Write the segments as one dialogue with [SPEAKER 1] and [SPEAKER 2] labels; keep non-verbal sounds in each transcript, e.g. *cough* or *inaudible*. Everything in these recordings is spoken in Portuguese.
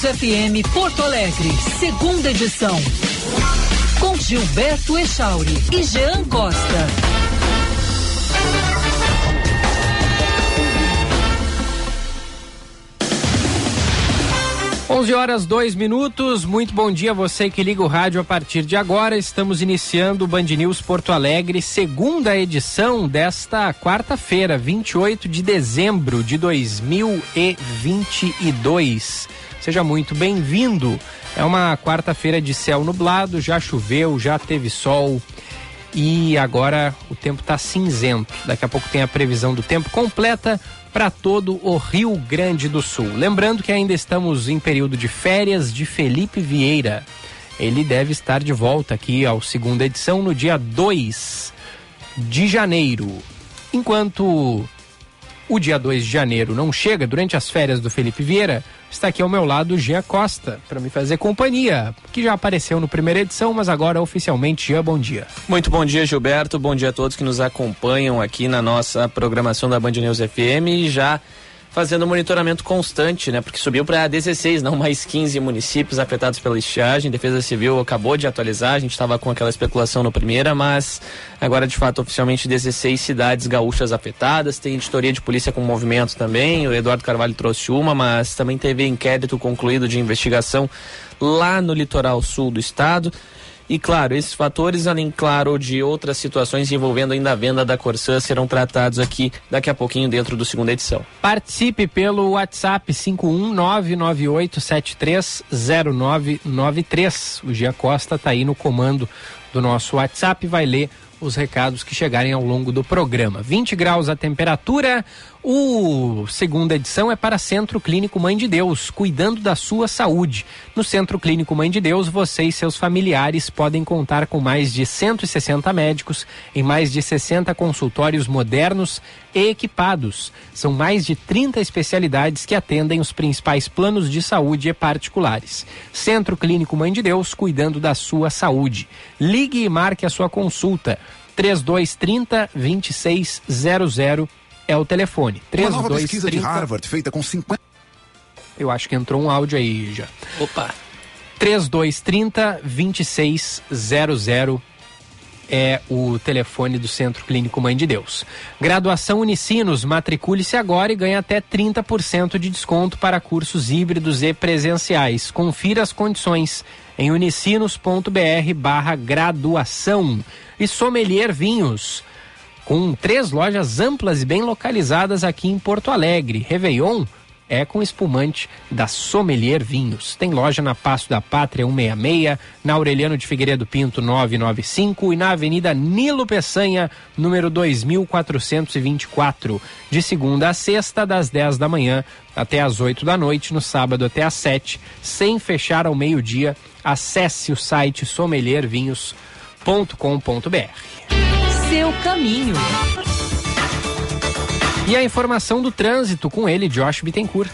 [SPEAKER 1] News FM Porto Alegre, segunda edição. Com Gilberto Echauri e Jean Costa.
[SPEAKER 2] 11 horas 2 minutos. Muito bom dia a você que liga o rádio a partir de agora. Estamos iniciando o Band News Porto Alegre, segunda edição desta quarta-feira, 28 de dezembro de 2022. Seja muito bem-vindo. É uma quarta-feira de céu nublado, já choveu, já teve sol e agora o tempo está cinzento. Daqui a pouco tem a previsão do tempo completa para todo o Rio Grande do Sul. Lembrando que ainda estamos em período de férias de Felipe Vieira. Ele deve estar de volta aqui ao segunda edição no dia 2 de janeiro. Enquanto o dia 2 de janeiro não chega, durante as férias do Felipe Vieira, está aqui ao meu lado Gia Costa, para me fazer companhia, que já apareceu no primeira edição, mas agora oficialmente Gia, bom dia.
[SPEAKER 3] Muito bom dia, Gilberto, bom dia a todos que nos acompanham aqui na nossa programação da Band News FM e já fazendo monitoramento constante, né? Porque subiu para 16, não mais 15 municípios afetados pela estiagem. Defesa Civil acabou de atualizar, a gente estava com aquela especulação no primeira, mas agora de fato oficialmente 16 cidades gaúchas afetadas. Tem editoria de polícia com movimento também. O Eduardo Carvalho trouxe uma, mas também teve inquérito concluído de investigação lá no litoral sul do estado. E claro, esses fatores, além, claro, de outras situações envolvendo ainda a venda da Corsã, serão tratados aqui daqui a pouquinho dentro do segunda edição.
[SPEAKER 2] Participe pelo WhatsApp 51998730993. O Gia Costa está aí no comando do nosso WhatsApp, vai ler os recados que chegarem ao longo do programa. 20 graus a temperatura. O segunda edição é para Centro Clínico Mãe de Deus, cuidando da sua saúde. No Centro Clínico Mãe de Deus, você e seus familiares podem contar com mais de 160 médicos em mais de 60 consultórios modernos e equipados. São mais de 30 especialidades que atendem os principais planos de saúde e particulares. Centro Clínico Mãe de Deus, cuidando da sua saúde. Ligue e marque a sua consulta. 3230 2600 é o telefone.
[SPEAKER 4] 3, Uma nova 2, pesquisa 30... de Harvard feita com 50.
[SPEAKER 2] Eu acho que entrou um áudio aí já.
[SPEAKER 3] Opa.
[SPEAKER 2] 3230 2600 é o telefone do Centro Clínico Mãe de Deus. Graduação Unicinos, matricule-se agora e ganhe até 30% de desconto para cursos híbridos e presenciais. Confira as condições em unicinos.br barra graduação. E Sommelier Vinhos com três lojas amplas e bem localizadas aqui em Porto Alegre. Réveillon é com espumante da Sommelier Vinhos. Tem loja na Passo da Pátria 166, na Aureliano de Figueiredo Pinto 995 e na Avenida Nilo Peçanha, número 2424, de segunda a sexta, das 10 da manhã até as 8 da noite, no sábado até às 7, sem fechar ao meio-dia. Acesse o site sommeliervinhos.com.br
[SPEAKER 1] seu caminho.
[SPEAKER 2] E a informação do trânsito com ele, Josh Bittencourt.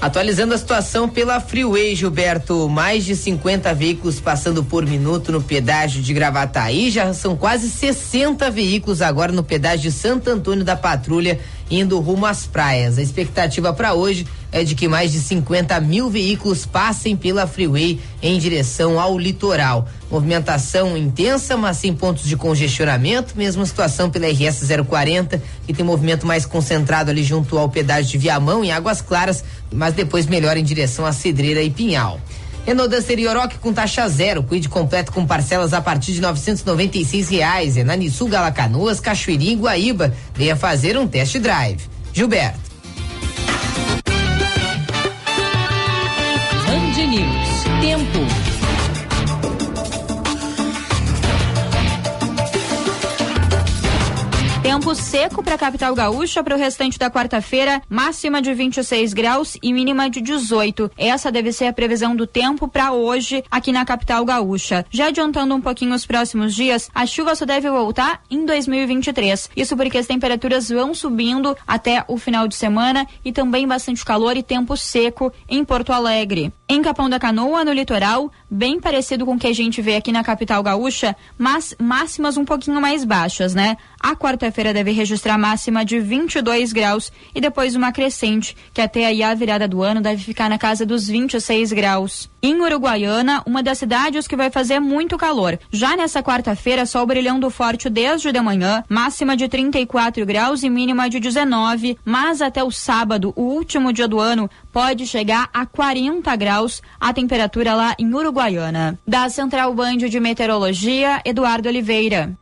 [SPEAKER 5] Atualizando a situação pela Freeway, Gilberto, mais de 50 veículos passando por minuto no pedágio de Gravataí, já são quase 60 veículos agora no pedágio de Santo Antônio da Patrulha, indo rumo às praias. A expectativa para hoje é de que mais de 50 mil veículos passem pela Freeway em direção ao litoral. Movimentação intensa, mas sem pontos de congestionamento. Mesma situação pela RS 040, que tem movimento mais concentrado ali junto ao pedágio de Viamão, em Águas Claras, mas depois melhora em direção a Cedreira e Pinhal. Renault Duster Yoroque com taxa zero, cuide completo com parcelas a partir de novecentos e reais. É na Nissu Galacanoas, Cachoeirinha e Guaíba. Venha fazer um test drive. Gilberto.
[SPEAKER 1] Band News. Tempo.
[SPEAKER 6] Tempo seco para a capital gaúcha para o restante da quarta-feira, máxima de 26 graus e mínima de 18. Essa deve ser a previsão do tempo para hoje aqui na capital gaúcha. Já adiantando um pouquinho os próximos dias, a chuva só deve voltar em 2023. Isso porque as temperaturas vão subindo até o final de semana e também bastante calor e tempo seco em Porto Alegre. Em Capão da Canoa, no litoral, bem parecido com o que a gente vê aqui na capital gaúcha, mas máximas um pouquinho mais baixas, né? A quarta-feira deve registrar máxima de 22 graus e depois uma crescente, que até aí a virada do ano deve ficar na casa dos 26 graus. Em Uruguaiana, uma das cidades que vai fazer muito calor. Já nessa quarta-feira, sol brilhando forte desde de manhã, máxima de 34 graus e mínima de 19, mas até o sábado, o último dia do ano, pode chegar a 40 graus a temperatura lá em Uruguaiana. Da Central Band de Meteorologia, Eduardo Oliveira.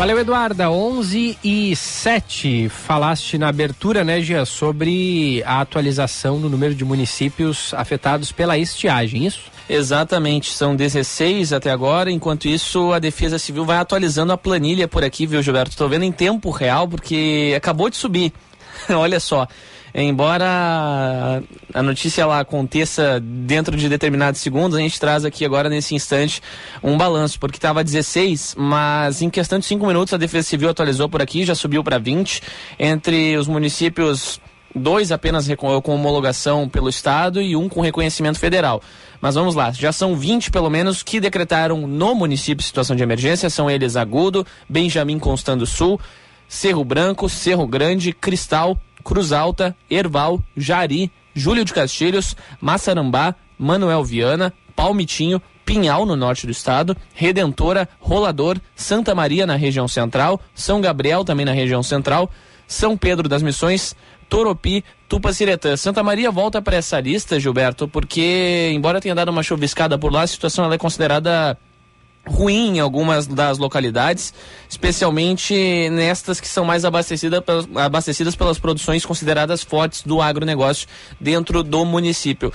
[SPEAKER 2] Valeu, Eduarda. 11 e 7. Falaste na abertura, né, Gia, sobre a atualização no número de municípios afetados pela estiagem, isso?
[SPEAKER 3] Exatamente, são 16 até agora. Enquanto isso, a Defesa Civil vai atualizando a planilha por aqui, viu, Gilberto? Estou vendo em tempo real porque acabou de subir. *laughs* Olha só. Embora a notícia lá aconteça dentro de determinados segundos, a gente traz aqui agora nesse instante um balanço, porque estava 16, mas em questão de 5 minutos a Defesa Civil atualizou por aqui, já subiu para 20 entre os municípios dois apenas com homologação pelo Estado e um com reconhecimento federal. Mas vamos lá, já são 20 pelo menos que decretaram no município situação de emergência, são eles Agudo, Benjamin Constando Sul, Cerro Branco, Cerro Grande, Cristal, Cruz Alta, Erval, Jari, Júlio de Castilhos, Massarambá, Manuel Viana, Palmitinho, Pinhal, no norte do estado, Redentora, Rolador, Santa Maria, na região central, São Gabriel, também na região central, São Pedro das Missões, Toropi, Tupaciretã. Santa Maria volta para essa lista, Gilberto, porque, embora tenha dado uma chuviscada por lá, a situação é considerada ruim em algumas das localidades, especialmente nestas que são mais abastecidas, abastecidas pelas produções consideradas fortes do agronegócio dentro do município.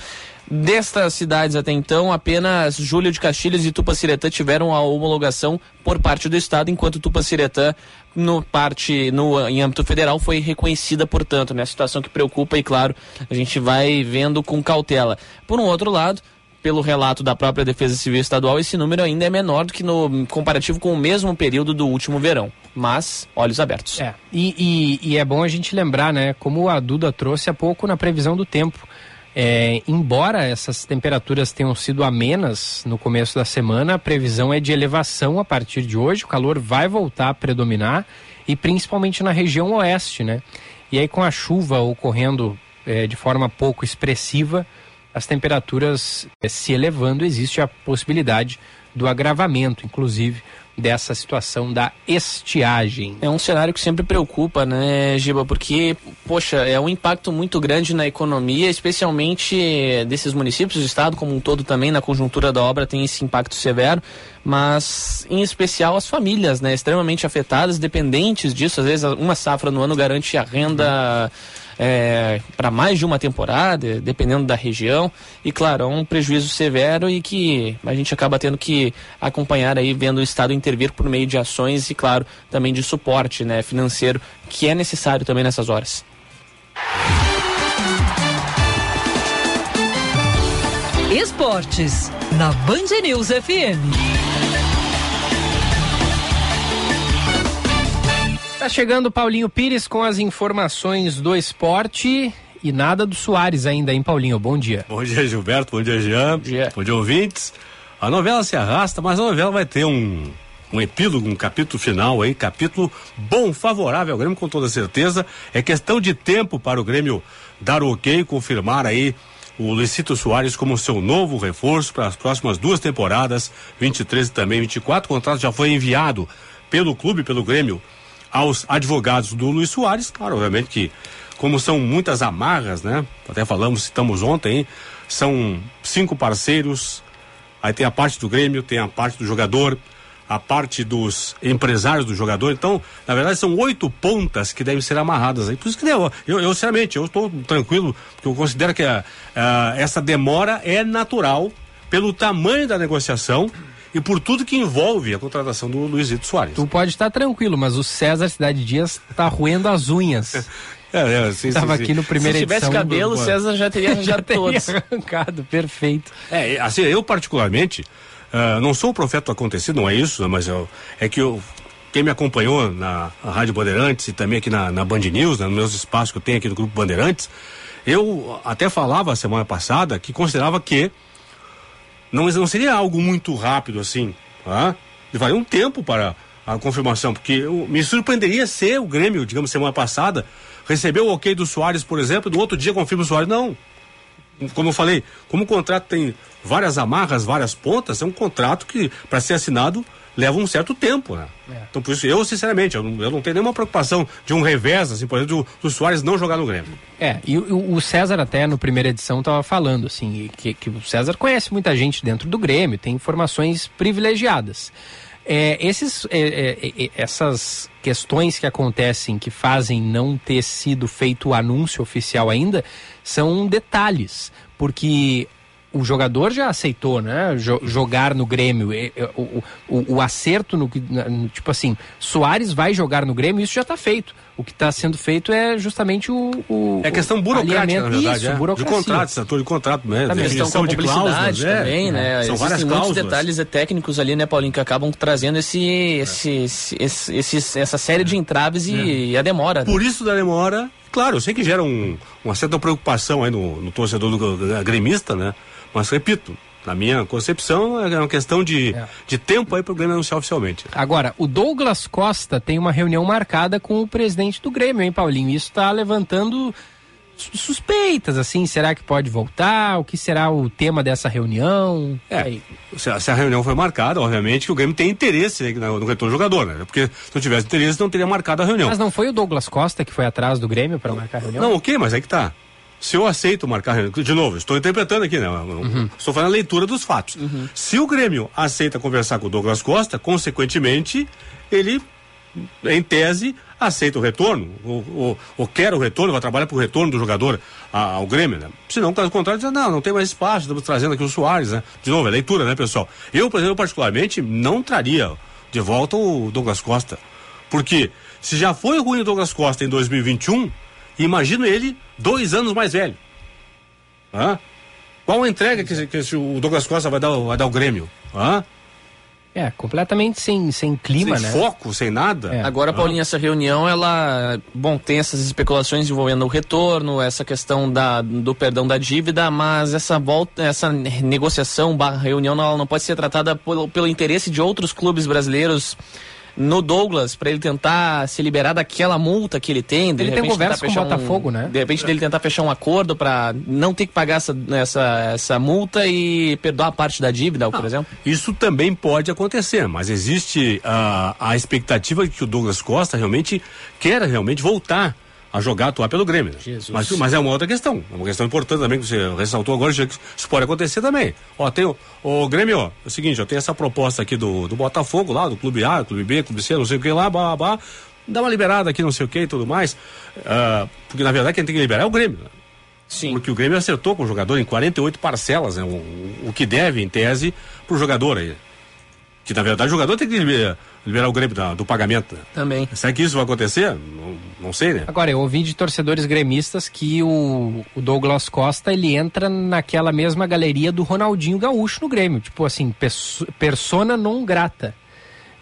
[SPEAKER 3] Destas cidades até então, apenas Júlio de Castilhos e Tupaciretã tiveram a homologação por parte do Estado, enquanto Tupaciretã, no parte, no, em âmbito federal, foi reconhecida, portanto, né? Situação que preocupa e, claro, a gente vai vendo com cautela. Por um outro lado, pelo relato da própria Defesa Civil Estadual, esse número ainda é menor do que no comparativo com o mesmo período do último verão. Mas, olhos abertos.
[SPEAKER 2] É, e, e, e é bom a gente lembrar, né, como a Duda trouxe há pouco na previsão do tempo. É, embora essas temperaturas tenham sido amenas no começo da semana, a previsão é de elevação a partir de hoje. O calor vai voltar a predominar e principalmente na região oeste, né? E aí com a chuva ocorrendo é, de forma pouco expressiva, as temperaturas eh, se elevando, existe a possibilidade do agravamento, inclusive, dessa situação da estiagem.
[SPEAKER 3] É um cenário que sempre preocupa, né, Giba? Porque, poxa, é um impacto muito grande na economia, especialmente desses municípios, o estado como um todo também, na conjuntura da obra, tem esse impacto severo, mas em especial as famílias, né, extremamente afetadas, dependentes disso. Às vezes, uma safra no ano garante a renda. Uhum é, para mais de uma temporada, dependendo da região. E claro, é um prejuízo severo e que a gente acaba tendo que acompanhar aí, vendo o Estado intervir por meio de ações e, claro, também de suporte né, financeiro, que é necessário também nessas horas.
[SPEAKER 1] Esportes, na Band News FM.
[SPEAKER 2] Tá chegando Paulinho Pires com as informações do esporte e nada do Soares ainda, hein, Paulinho? Bom dia.
[SPEAKER 7] Bom dia, Gilberto. Bom dia, Jean. Bom dia, Bom dia ouvintes. A novela se arrasta, mas a novela vai ter um, um epílogo, um capítulo final aí, capítulo bom, favorável ao Grêmio, com toda certeza. É questão de tempo para o Grêmio dar o ok, confirmar aí o Licito Soares como seu novo reforço para as próximas duas temporadas, 23 e também 24. O contrato já foi enviado pelo clube, pelo Grêmio, aos advogados do Luiz Soares, claro, obviamente que como são muitas amarras, né? Até falamos, citamos ontem, são cinco parceiros, aí tem a parte do Grêmio, tem a parte do jogador, a parte dos empresários do jogador. Então, na verdade, são oito pontas que devem ser amarradas aí. Por isso que eu, eu, eu sinceramente, eu estou tranquilo, porque eu considero que a, a, essa demora é natural pelo tamanho da negociação e por tudo que envolve a contratação do Luizito Soares.
[SPEAKER 2] Tu pode estar tranquilo, mas o César Cidade Dias está roendo as unhas. *laughs*
[SPEAKER 7] É, é, sim,
[SPEAKER 2] aqui no primeiro
[SPEAKER 3] edição. Se tivesse cabelo,
[SPEAKER 2] do...
[SPEAKER 3] César já teria arranjado
[SPEAKER 2] já *laughs* teria
[SPEAKER 3] todos.
[SPEAKER 2] arrancado, perfeito.
[SPEAKER 7] É, assim, eu particularmente, uh, não sou o profeta do acontecido, não é isso, mas eu, é que eu, quem me acompanhou na Rádio Bandeirantes e também aqui na, na Band News, né, nos meus espaços que eu tenho aqui no Grupo Bandeirantes, Eu até falava semana passada que considerava que não, não seria algo muito rápido assim. Tá? Levaria um tempo para a confirmação, porque eu, me surpreenderia se o Grêmio, digamos, semana passada, recebeu o ok do Soares, por exemplo, e no outro dia confirma o Soares. Não. Como eu falei, como o contrato tem várias amarras, várias pontas, é um contrato que, para ser assinado, leva um certo tempo, né? É. Então, por isso, eu, sinceramente, eu não, eu não, tenho nenhuma preocupação de um revés, assim, por exemplo, do, do Soares não jogar no Grêmio.
[SPEAKER 2] É, e o, o César até, no primeira edição, estava falando, assim, que, que o César conhece muita gente dentro do Grêmio, tem informações privilegiadas. É, esses, é, é, é, essas questões que acontecem que fazem não ter sido feito o anúncio oficial ainda são detalhes, porque o jogador já aceitou, né? jogar no Grêmio. O, o, o acerto no, no, Tipo assim, Soares vai jogar no Grêmio, isso já está feito. O que está sendo feito é justamente o. o
[SPEAKER 7] é questão burocrática, na verdade. Isso,
[SPEAKER 2] é.
[SPEAKER 7] burocracia. De contrato, setor de contrato mesmo.
[SPEAKER 3] Também. Definição de cláusulas. É. Também, né? São Existem várias muitos cláusulas. detalhes técnicos ali, né, Paulinho, que acabam trazendo esse, esse, esse, esse, esse essa série de entraves e, é. e a demora.
[SPEAKER 7] Por isso da demora, claro, eu sei que gera um, uma certa preocupação aí no, no torcedor do, do, gremista, né? Mas repito, na minha concepção, é uma questão de, é. de tempo aí para o Grêmio anunciar oficialmente.
[SPEAKER 2] Agora, o Douglas Costa tem uma reunião marcada com o presidente do Grêmio, hein, Paulinho? Isso está levantando suspeitas, assim, será que pode voltar? O que será o tema dessa reunião?
[SPEAKER 7] É, se a, se a, reunião foi marcada, obviamente que o Grêmio tem interesse né, no, no retorno do jogador, né? Porque se não tivesse interesse, não teria marcado a reunião.
[SPEAKER 2] Mas não foi o Douglas Costa que foi atrás do Grêmio para marcar a reunião?
[SPEAKER 7] Não, ok, mas é que tá se eu aceito marcar de novo, estou interpretando aqui, né? Uhum. Estou fazendo a leitura dos fatos. Uhum. Se o Grêmio aceita conversar com o Douglas Costa, consequentemente, ele, em tese, aceita o retorno, ou, ou, ou quer o retorno, vai trabalhar para o retorno do jogador ao Grêmio, né? Se não, caso contrário, diz, não, não tem mais espaço, estamos trazendo aqui o Soares, né? De novo, é leitura, né, pessoal? Eu, por exemplo, particularmente, não traria de volta o Douglas Costa. Porque se já foi ruim o Douglas Costa em 2021, imagino ele dois anos mais velho. Hã? Qual a entrega que, que o Douglas Costa vai dar, vai dar ao Grêmio? Hã?
[SPEAKER 2] É, completamente sem, sem clima,
[SPEAKER 7] sem
[SPEAKER 2] né?
[SPEAKER 7] Sem foco, sem nada. É.
[SPEAKER 3] Agora, Paulinho, essa reunião, ela, bom, tem essas especulações envolvendo o retorno, essa questão da, do perdão da dívida, mas essa volta, essa negociação, barra reunião, ela não pode ser tratada pelo, pelo interesse de outros clubes brasileiros no Douglas para ele tentar se liberar daquela multa que ele tem.
[SPEAKER 2] De ele tem conversa com o Botafogo,
[SPEAKER 3] um,
[SPEAKER 2] né?
[SPEAKER 3] De repente dele tentar fechar um acordo para não ter que pagar essa, essa, essa multa e perdoar parte da dívida, por exemplo?
[SPEAKER 7] Isso também pode acontecer, mas existe a, a expectativa de que o Douglas Costa realmente queira realmente voltar a jogar, atuar pelo Grêmio. Né? Mas, mas é uma outra questão. É uma questão importante também que você ressaltou agora, que isso pode acontecer também. Ó, tem o, o Grêmio, ó, é o seguinte, ó, tem essa proposta aqui do, do Botafogo lá, do Clube A, Clube B, Clube C, não sei o que lá, blá, blá, dá uma liberada aqui, não sei o que e tudo mais. Uh, porque na verdade quem tem que liberar é o Grêmio. Né? Sim. Porque o Grêmio acertou com o jogador em 48 parcelas, né? O, o que deve, em tese, pro jogador aí. Que na verdade o jogador tem que liberar, liberar o Grêmio da, do pagamento. Né?
[SPEAKER 3] Também.
[SPEAKER 7] Será que isso vai acontecer? Não, não sei, né?
[SPEAKER 2] Agora, eu ouvi de torcedores gremistas que o, o Douglas Costa ele entra naquela mesma galeria do Ronaldinho Gaúcho no Grêmio. Tipo assim, persona non grata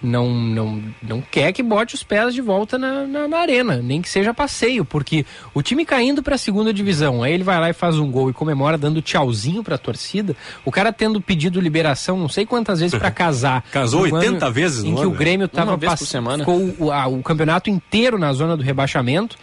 [SPEAKER 2] não, não, não quer que bote os pés de volta na, na, na arena, nem que seja passeio, porque o time caindo para a segunda divisão, aí ele vai lá e faz um gol e comemora dando tchauzinho para a torcida, o cara tendo pedido liberação não sei quantas vezes para *laughs* casar.
[SPEAKER 7] Casou 80 vezes,
[SPEAKER 2] Em que o Grêmio tava passando ficou o, a, o campeonato inteiro na zona do rebaixamento.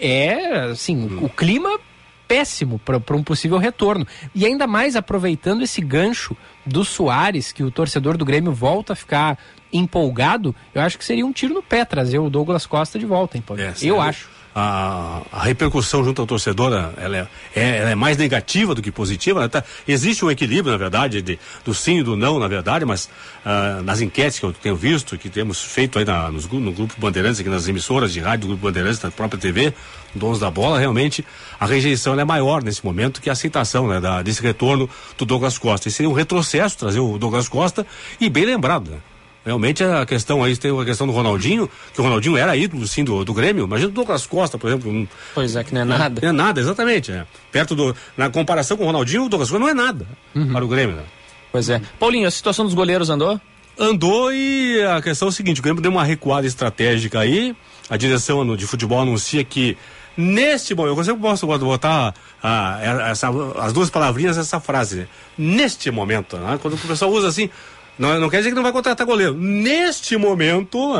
[SPEAKER 2] É, assim, hum. o, o clima péssimo para um possível retorno. E ainda mais aproveitando esse gancho do Soares, que o torcedor do Grêmio volta a ficar empolgado, eu acho que seria um tiro no pé trazer o Douglas Costa de volta, hein, Paulo? É, eu acho.
[SPEAKER 7] A, a, repercussão junto ao torcedor ela é, é, ela é mais negativa do que positiva. Né? Tá, existe um equilíbrio, na verdade, de, do sim e do não, na verdade, mas uh, nas enquetes que eu tenho visto, que temos feito aí na, nos, no Grupo Bandeirantes, aqui nas emissoras de rádio do Grupo Bandeirantes, na própria TV, donos da bola, realmente a rejeição é maior nesse momento que a aceitação né, da, desse retorno do Douglas Costa. E seria um retrocesso trazer o Douglas Costa e bem lembrado, né? Realmente a questão aí tem a questão do Ronaldinho, que o Ronaldinho era ídolo sim do, do Grêmio. Imagina o Douglas Costa, por exemplo. Um,
[SPEAKER 3] pois é, que não é nada.
[SPEAKER 7] Não é nada, exatamente. É. Perto do. Na comparação com o Ronaldinho, o Douglas Costa não é nada uhum. para o Grêmio. Né?
[SPEAKER 3] Pois é. Paulinho, a situação dos goleiros andou?
[SPEAKER 7] Andou e a questão é o seguinte: o Grêmio deu uma recuada estratégica aí. A direção de futebol anuncia que Neste momento, eu posso botar ah, essa, as duas palavrinhas nessa frase. Né? Neste momento, né? quando o pessoal usa assim, não, não, quer dizer que não vai contratar goleiro. Neste momento,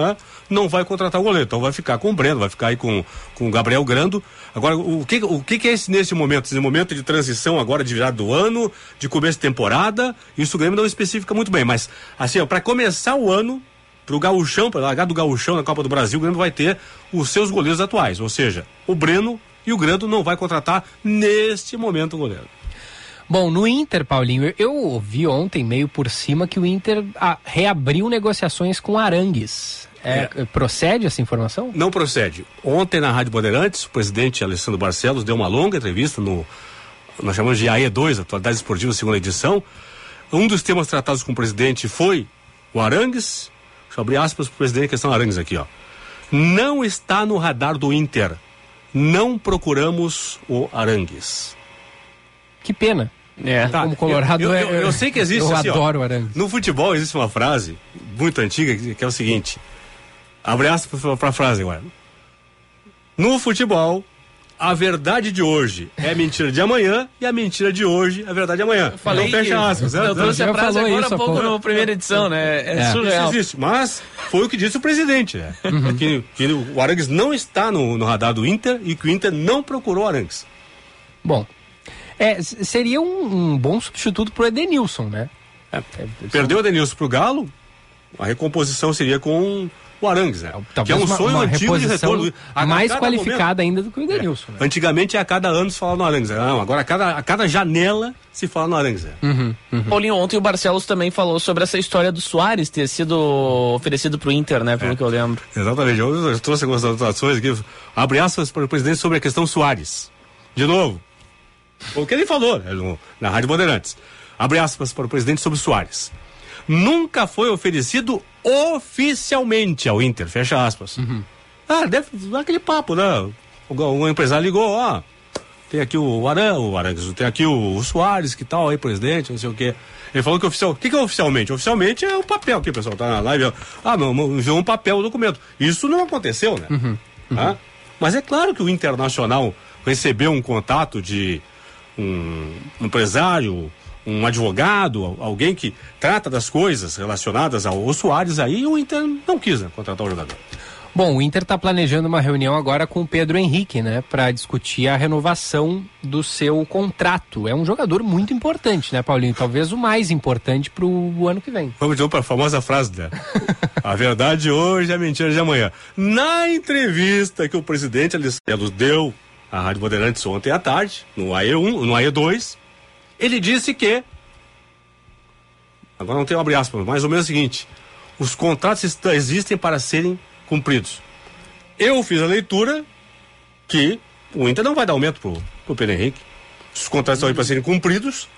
[SPEAKER 7] não vai contratar goleiro. Então vai ficar com o Breno, vai ficar aí com, com o Gabriel Grando. Agora, o que, o que, é esse nesse momento? Esse momento de transição agora de virada do ano, de começo de temporada, isso o Grêmio não especifica muito bem. Mas, assim, para começar o ano, para o gauchão, para largar do gauchão na Copa do Brasil, o Grêmio vai ter os seus goleiros atuais. Ou seja, o Breno e o Grando não vai contratar neste momento o goleiro.
[SPEAKER 2] Bom, no Inter, Paulinho, eu ouvi ontem, meio por cima, que o Inter ah, reabriu negociações com Arangues. É, é. Procede essa informação?
[SPEAKER 7] Não procede. Ontem, na Rádio Bandeirantes, o presidente Alessandro Barcelos deu uma longa entrevista no. Nós chamamos de AE2, Atualidade Esportiva, segunda edição. Um dos temas tratados com o presidente foi o Arangues. Deixa eu abrir aspas para o presidente, questão Arangues aqui, ó. Não está no radar do Inter. Não procuramos o Arangues.
[SPEAKER 2] Que pena. É, tá, como Colorado
[SPEAKER 7] eu, eu, eu, eu sei que existe.
[SPEAKER 2] Eu
[SPEAKER 7] assim,
[SPEAKER 2] adoro
[SPEAKER 7] ó,
[SPEAKER 2] Arangues.
[SPEAKER 7] No futebol existe uma frase muito antiga que é o seguinte: abre aspas para a frase agora. No futebol, a verdade de hoje é a mentira de amanhã e a mentira de hoje é a verdade de amanhã. Eu
[SPEAKER 3] falei então, fecha aspas. Eu trouxe a frase agora há pouco na primeira edição, né? É, é. surreal.
[SPEAKER 7] Isso existe, mas foi o que disse o presidente, né? Uhum. Que, que, o Arangues não está no, no radar do Inter e que o Inter não procurou o Arangues.
[SPEAKER 2] Bom, é, seria um, um bom substituto pro Edenilson, né?
[SPEAKER 7] É, é, perdeu o Edenilson pro Galo, a recomposição seria com o Arangues, né?
[SPEAKER 2] Talvez que é um uma, sonho uma antigo de retorno. A, mais qualificada momento, ainda do que o Edenilson.
[SPEAKER 7] É. Né? Antigamente, a cada ano se fala no Arangues. Não, agora a cada, a cada janela se fala no Arangues. Né?
[SPEAKER 3] Uhum, uhum. Paulinho, ontem o Barcelos também falou sobre essa história do Soares ter sido oferecido para o Inter, né? Pelo é. que eu lembro.
[SPEAKER 7] Exatamente. Eu, eu trouxe algumas anotações aqui. Abre aspas para o presidente sobre a questão Soares. De novo, o que ele falou né, no, na Rádio Bandeirantes. Abre aspas para o presidente sobre Soares. Nunca foi oferecido oficialmente ao Inter, fecha aspas. Uhum. Ah, deve aquele papo, né? O, o empresário ligou, ó, tem aqui o Aran, o Arangues, tem aqui o, o Soares, que tal aí, presidente, não sei o quê. Ele falou que oficial. O que, que é oficialmente? Oficialmente é o papel o pessoal tá na live. Ah, não, enviou um papel, um documento. Isso não aconteceu, né? Uhum, uhum. Ah? Mas é claro que o Internacional recebeu um contato de um empresário, um advogado, alguém que trata das coisas relacionadas ao Soares, aí o Inter não quis né, contratar o jogador.
[SPEAKER 2] Bom, o Inter está planejando uma reunião agora com o Pedro Henrique, né, para discutir a renovação do seu contrato. É um jogador muito importante, né, Paulinho? Talvez o mais importante para o ano que vem.
[SPEAKER 7] Vamos então para a famosa frase, né? *laughs* a verdade hoje é a mentira de amanhã. Na entrevista que o presidente Alessandro deu a Rádio Bandeirantes ontem à tarde, no AE1, no AE2, ele disse que. Agora não tem abre aspas, mais ou menos o seguinte: os contratos existem para serem cumpridos. Eu fiz a leitura que o Inter não vai dar aumento pro, pro Pedro Henrique. Os contratos estão aí para serem cumpridos,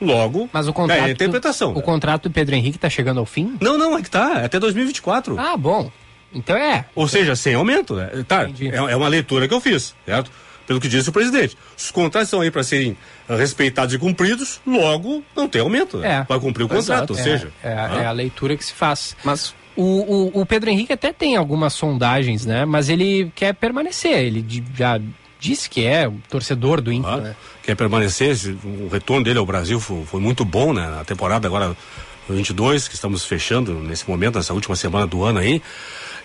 [SPEAKER 7] logo.
[SPEAKER 2] Mas o contrato. É
[SPEAKER 7] a interpretação.
[SPEAKER 2] O contrato do Pedro Henrique está chegando ao fim?
[SPEAKER 7] Não, não, é que tá, é até 2024.
[SPEAKER 2] Ah, bom. Então é.
[SPEAKER 7] Ou seja, sem aumento, né? Tá, é, é, uma leitura que eu fiz, certo? Pelo que disse o presidente. Os contratos estão aí para serem respeitados e cumpridos, logo não tem aumento. Né? É. Vai cumprir o contrato, Exato. ou
[SPEAKER 2] é,
[SPEAKER 7] seja.
[SPEAKER 2] É, é, a leitura que se faz. Mas o, o, o, Pedro Henrique até tem algumas sondagens, né? Mas ele quer permanecer. Ele já disse que é o torcedor do Inter, ah, né?
[SPEAKER 7] Quer permanecer. O retorno dele ao Brasil foi, foi muito bom, né? Na temporada agora 22, que estamos fechando nesse momento, nessa última semana do ano aí.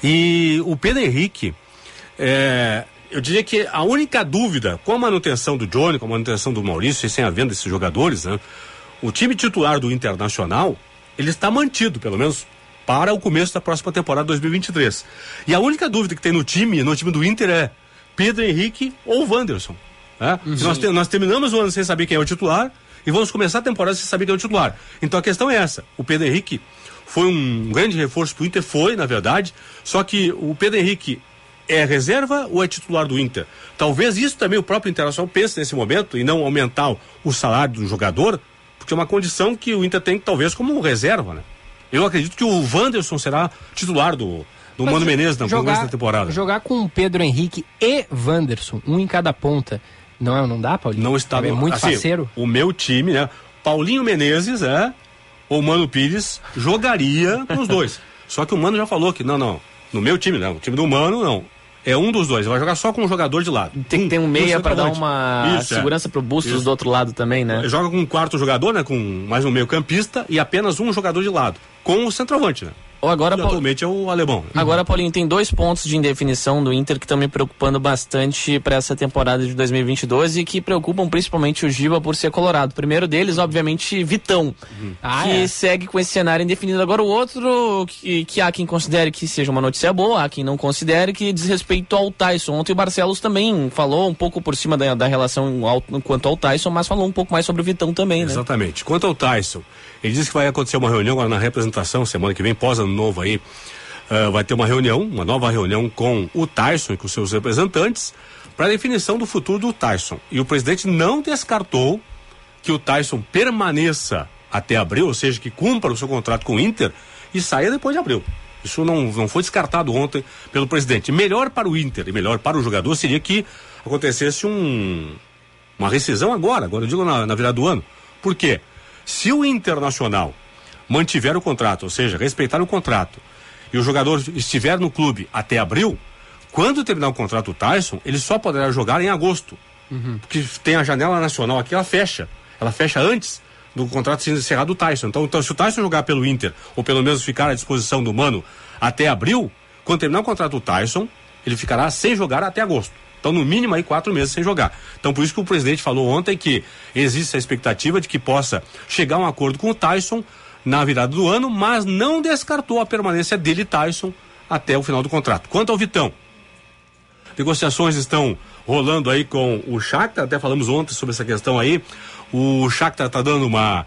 [SPEAKER 7] E o Pedro Henrique. É, eu diria que a única dúvida com a manutenção do Johnny, com a manutenção do Maurício e sem a venda desses jogadores, né? O time titular do Internacional, ele está mantido, pelo menos para o começo da próxima temporada 2023. E a única dúvida que tem no time, no time do Inter é Pedro Henrique ou Wanderson. Né? Uhum. Nós, te, nós terminamos o ano sem saber quem é o titular e vamos começar a temporada sem saber quem é o titular. Então a questão é essa. O Pedro Henrique foi um grande reforço para o Inter, foi, na verdade, só que o Pedro Henrique é reserva ou é titular do Inter? Talvez isso também o próprio Internacional pense nesse momento e não aumentar o salário do jogador, porque é uma condição que o Inter tem talvez como reserva, né? Eu acredito que o Wanderson será titular do, do Mano Menezes na jogar, da temporada.
[SPEAKER 2] Jogar com o Pedro Henrique e Wanderson, um em cada ponta, não, é, não dá, Paulinho?
[SPEAKER 7] Não está.
[SPEAKER 2] É muito assim, parceiro.
[SPEAKER 7] O meu time, né? Paulinho Menezes, é, ou Mano Pires, jogaria com os dois. *laughs* Só que o Mano já falou que não, não. No meu time, não. O time do Mano, não é um dos dois. Vai jogar só com um jogador de lado.
[SPEAKER 3] Tem que ter um meia para dar uma
[SPEAKER 7] Isso, é.
[SPEAKER 3] segurança pro Bustos
[SPEAKER 7] Isso.
[SPEAKER 3] do outro lado também, né?
[SPEAKER 7] Joga com um quarto jogador, né? Com mais um meio campista e apenas um jogador de lado. Com o centroavante, né?
[SPEAKER 3] Ou agora, Paulo-
[SPEAKER 7] atualmente é o alemão.
[SPEAKER 3] Agora, Paulinho, tem dois pontos de indefinição do Inter que estão me preocupando bastante para essa temporada de 2022 e que preocupam principalmente o Giba por ser colorado. O primeiro deles, obviamente, Vitão,
[SPEAKER 2] Ah,
[SPEAKER 3] que
[SPEAKER 2] é.
[SPEAKER 3] segue com esse cenário indefinido. Agora, o outro, que, que há quem considere que seja uma notícia boa, há quem não considere, que diz respeito ao Tyson. Ontem o Barcelos também falou um pouco por cima da, da relação ao, quanto ao Tyson, mas falou um pouco mais sobre o Vitão também, né?
[SPEAKER 7] Exatamente. Quanto ao Tyson, ele disse que vai acontecer uma reunião agora na representação, semana que vem, pós-ano novo aí. ah, vai ter uma reunião, uma nova reunião com o Tyson e com seus representantes, para definição do futuro do Tyson. E o presidente não descartou que o Tyson permaneça até abril, ou seja, que cumpra o seu contrato com o Inter e saia depois de abril. Isso não, não foi descartado ontem pelo presidente. Melhor para o Inter e melhor para o jogador seria que acontecesse um, uma rescisão agora, agora eu digo na, na virada do ano. Por quê? Se o Internacional mantiver o contrato, ou seja, respeitar o contrato, e o jogador estiver no clube até abril, quando terminar o contrato do Tyson, ele só poderá jogar em agosto. Porque tem a janela nacional aqui, ela fecha. Ela fecha antes do contrato sendo encerrado do Tyson. Então, então, se o Tyson jogar pelo Inter, ou pelo menos ficar à disposição do Mano até abril, quando terminar o contrato do Tyson, ele ficará sem jogar até agosto. Então, no mínimo aí quatro meses sem jogar. Então, por isso que o presidente falou ontem que existe a expectativa de que possa chegar a um acordo com o Tyson na virada do ano, mas não descartou a permanência dele, Tyson, até o final do contrato. Quanto ao Vitão, negociações estão rolando aí com o Shakhtar, até falamos ontem sobre essa questão aí. O Shakhtar tá dando uma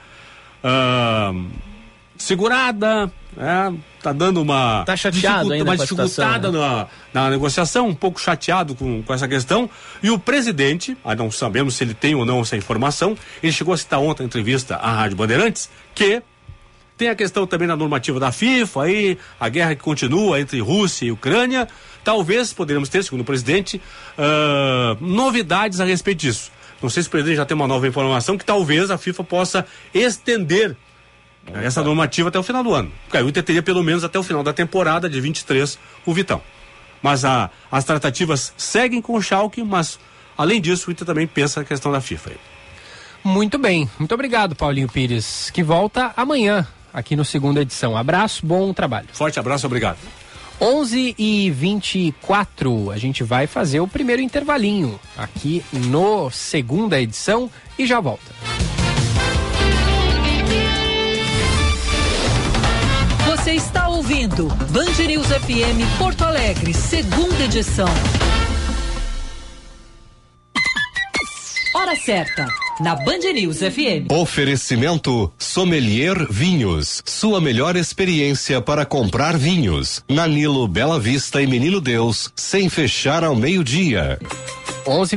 [SPEAKER 7] ah, segurada, é, tá dando uma
[SPEAKER 3] Tá chateado ainda
[SPEAKER 7] uma dificultada
[SPEAKER 3] né?
[SPEAKER 7] na, na negociação, um pouco chateado com, com essa questão. E o presidente, ah, não sabemos se ele tem ou não essa informação, ele chegou a citar ontem na entrevista à Rádio Bandeirantes que tem a questão também da normativa da FIFA, aí a guerra que continua entre Rússia e Ucrânia. Talvez poderemos ter, segundo o presidente, ah, novidades a respeito disso. Não sei se o presidente já tem uma nova informação que talvez a FIFA possa estender essa normativa até o final do ano. O Inter teria pelo menos até o final da temporada de 23 o Vitão. Mas a- as tratativas seguem com o Schalke, mas além disso o Inter também pensa na questão da FIFA.
[SPEAKER 2] Muito bem. Muito obrigado, Paulinho Pires, que volta amanhã aqui no segunda edição. Abraço, bom trabalho.
[SPEAKER 7] Forte abraço, obrigado.
[SPEAKER 2] 11 e 24 a gente vai fazer o primeiro intervalinho aqui no segunda edição e já volta.
[SPEAKER 1] Você está ouvindo Band News FM Porto Alegre, segunda edição. Hora certa, na Band News FM.
[SPEAKER 8] Oferecimento Sommelier Vinhos. Sua melhor experiência para comprar vinhos. Nanilo Bela Vista e Menino Deus, sem fechar ao meio-dia.
[SPEAKER 2] 11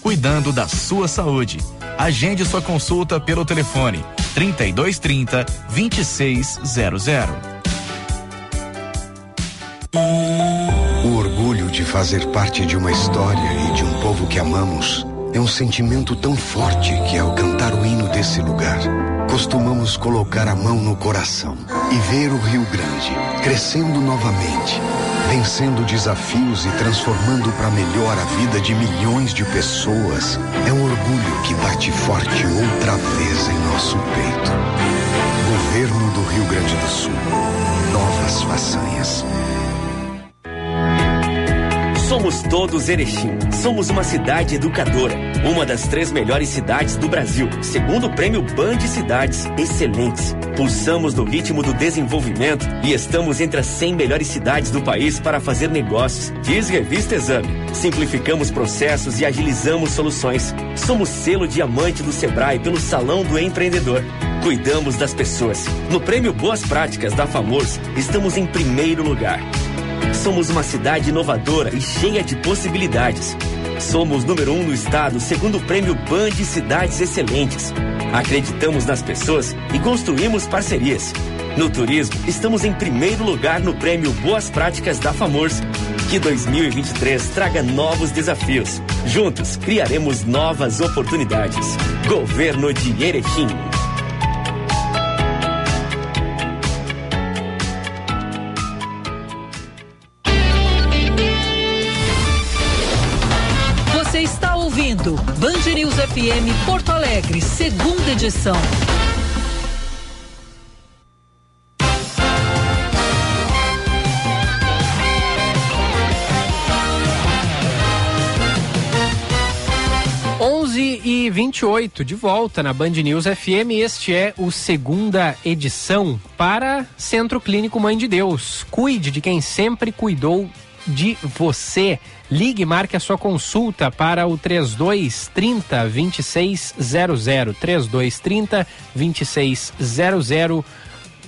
[SPEAKER 9] cuidando da sua saúde. Agende sua consulta pelo telefone 3230 2600.
[SPEAKER 10] O orgulho de fazer parte de uma história e de um povo que amamos é um sentimento tão forte que, ao cantar o hino desse lugar, costumamos colocar a mão no coração e ver o Rio Grande crescendo novamente, vencendo desafios e transformando para melhor a vida de milhões de pessoas. É um orgulho que bate forte outra vez em nosso peito. Governo do Rio Grande do Sul. Novas façanhas.
[SPEAKER 11] Somos todos Erechim. Somos uma cidade educadora. Uma das três melhores cidades do Brasil. Segundo o prêmio Band Cidades Excelentes. Pulsamos no ritmo do desenvolvimento e estamos entre as 100 melhores cidades do país para fazer negócios. Diz Revista Exame. Simplificamos processos e agilizamos soluções. Somos selo diamante do Sebrae pelo Salão do Empreendedor. Cuidamos das pessoas. No prêmio Boas Práticas da FAMORS, estamos em primeiro lugar. Somos uma cidade inovadora e cheia de possibilidades. Somos número um no estado, segundo o prêmio Band Cidades Excelentes. Acreditamos nas pessoas e construímos parcerias. No turismo, estamos em primeiro lugar no prêmio Boas Práticas da FAMORS. Que 2023 traga novos desafios. Juntos, criaremos novas oportunidades. Governo de Erechim.
[SPEAKER 1] Band News FM Porto Alegre, segunda edição.
[SPEAKER 2] E 28 de volta na Band News FM. Este é o segunda edição para Centro Clínico Mãe de Deus. Cuide de quem sempre cuidou de você. Ligue marque a sua consulta para o 3230 2600. 3230 2600.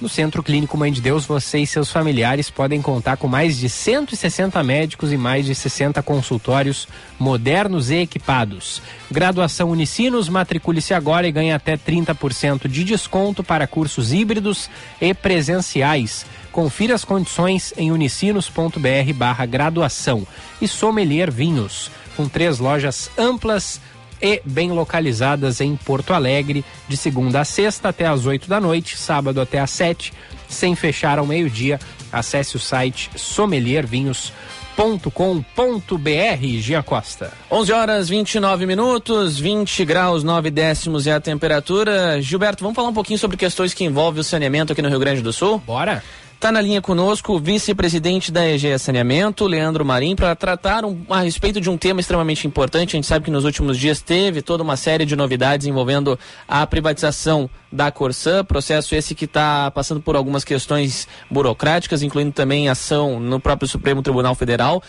[SPEAKER 2] No Centro Clínico Mãe de Deus, você e seus familiares podem contar com mais de 160 médicos e mais de 60 consultórios modernos e equipados. Graduação Unicinos, matricule-se agora e ganhe até 30% de desconto para cursos híbridos e presenciais. Confira as condições em unicinos.br barra graduação. E Sommelier Vinhos, com três lojas amplas e bem localizadas em Porto Alegre, de segunda a sexta até às 8 da noite, sábado até às 7, sem fechar ao meio-dia. Acesse o site sommeliervinhos.com.br. Gia Costa.
[SPEAKER 3] 11 horas 29 minutos, 20 graus 9 décimos é a temperatura. Gilberto, vamos falar um pouquinho sobre questões que envolvem o saneamento aqui no Rio Grande do Sul?
[SPEAKER 2] Bora!
[SPEAKER 3] Está na linha conosco o vice-presidente da EGE Saneamento, Leandro Marim, para tratar um, a respeito de um tema extremamente importante. A gente sabe que nos últimos dias teve toda uma série de novidades envolvendo a privatização da Corsã, processo esse que está passando por algumas questões burocráticas, incluindo também ação no próprio Supremo Tribunal Federal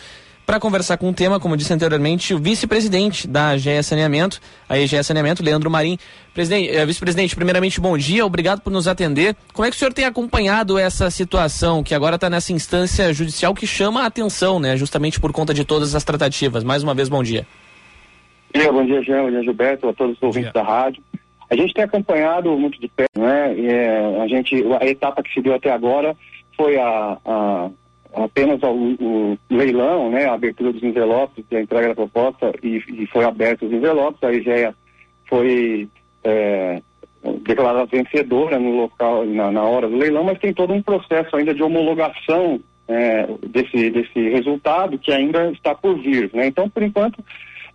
[SPEAKER 3] para conversar com o tema, como disse anteriormente, o vice-presidente da AGE Saneamento, a EGE Saneamento, Leandro Marim. Presidente, eh, vice-presidente, primeiramente, bom dia, obrigado por nos atender. Como é que o senhor tem acompanhado essa situação, que agora está nessa instância judicial que chama a atenção, né, justamente por conta de todas as tratativas? Mais uma vez, bom dia.
[SPEAKER 12] Bom dia, bom dia, Jean, bom dia, Gilberto, a todos os ouvintes da rádio. A gente tem acompanhado muito de perto, né? É, a gente, a etapa que se deu até agora foi a, a apenas o, o, leilão, né, a abertura dos envelopes, a entrega da proposta e, e foi aberto os envelopes, a IGEA foi é, declarada vencedora no local, na, na, hora do leilão, mas tem todo um processo ainda de homologação é, desse, desse resultado que ainda está por vir, né? Então, por enquanto,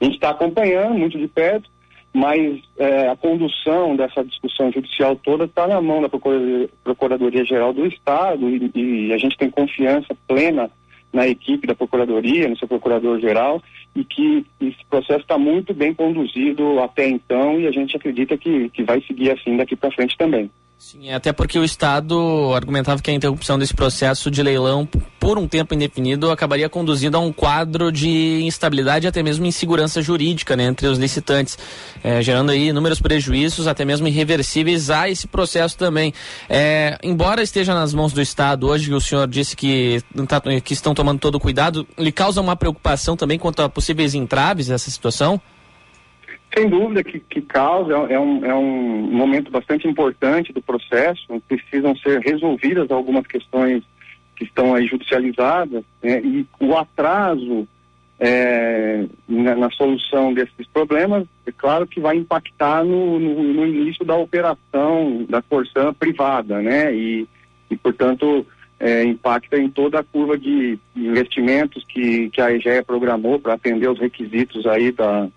[SPEAKER 12] a gente está acompanhando muito de perto, mas é, a condução dessa discussão judicial toda está na mão da Procuradoria-Geral do Estado e, e, a gente tem confiança plena na equipe da Procuradoria, no seu Procurador-Geral, e que esse processo está muito bem conduzido até então e a gente acredita que, que vai seguir assim daqui para frente também.
[SPEAKER 3] Sim, até porque o Estado argumentava que a interrupção desse processo de leilão por um tempo indefinido acabaria conduzindo a um quadro de instabilidade e até mesmo insegurança jurídica né, entre os licitantes, é, gerando aí inúmeros prejuízos, até mesmo irreversíveis a esse processo também. É, embora esteja nas mãos do Estado hoje, o senhor disse que, tá, que estão tomando todo o cuidado, lhe causa uma preocupação também quanto a possíveis entraves dessa situação?
[SPEAKER 12] Sem dúvida que, que causa, é um, é um momento bastante importante do processo, precisam ser resolvidas algumas questões que estão aí judicializadas, né, e o atraso é, na, na, solução desses problemas, é claro que vai impactar no, no, no início da operação da Corsã privada, né, e, e portanto, é, impacta em toda a curva de investimentos que, que a EGEA programou para atender os requisitos aí da,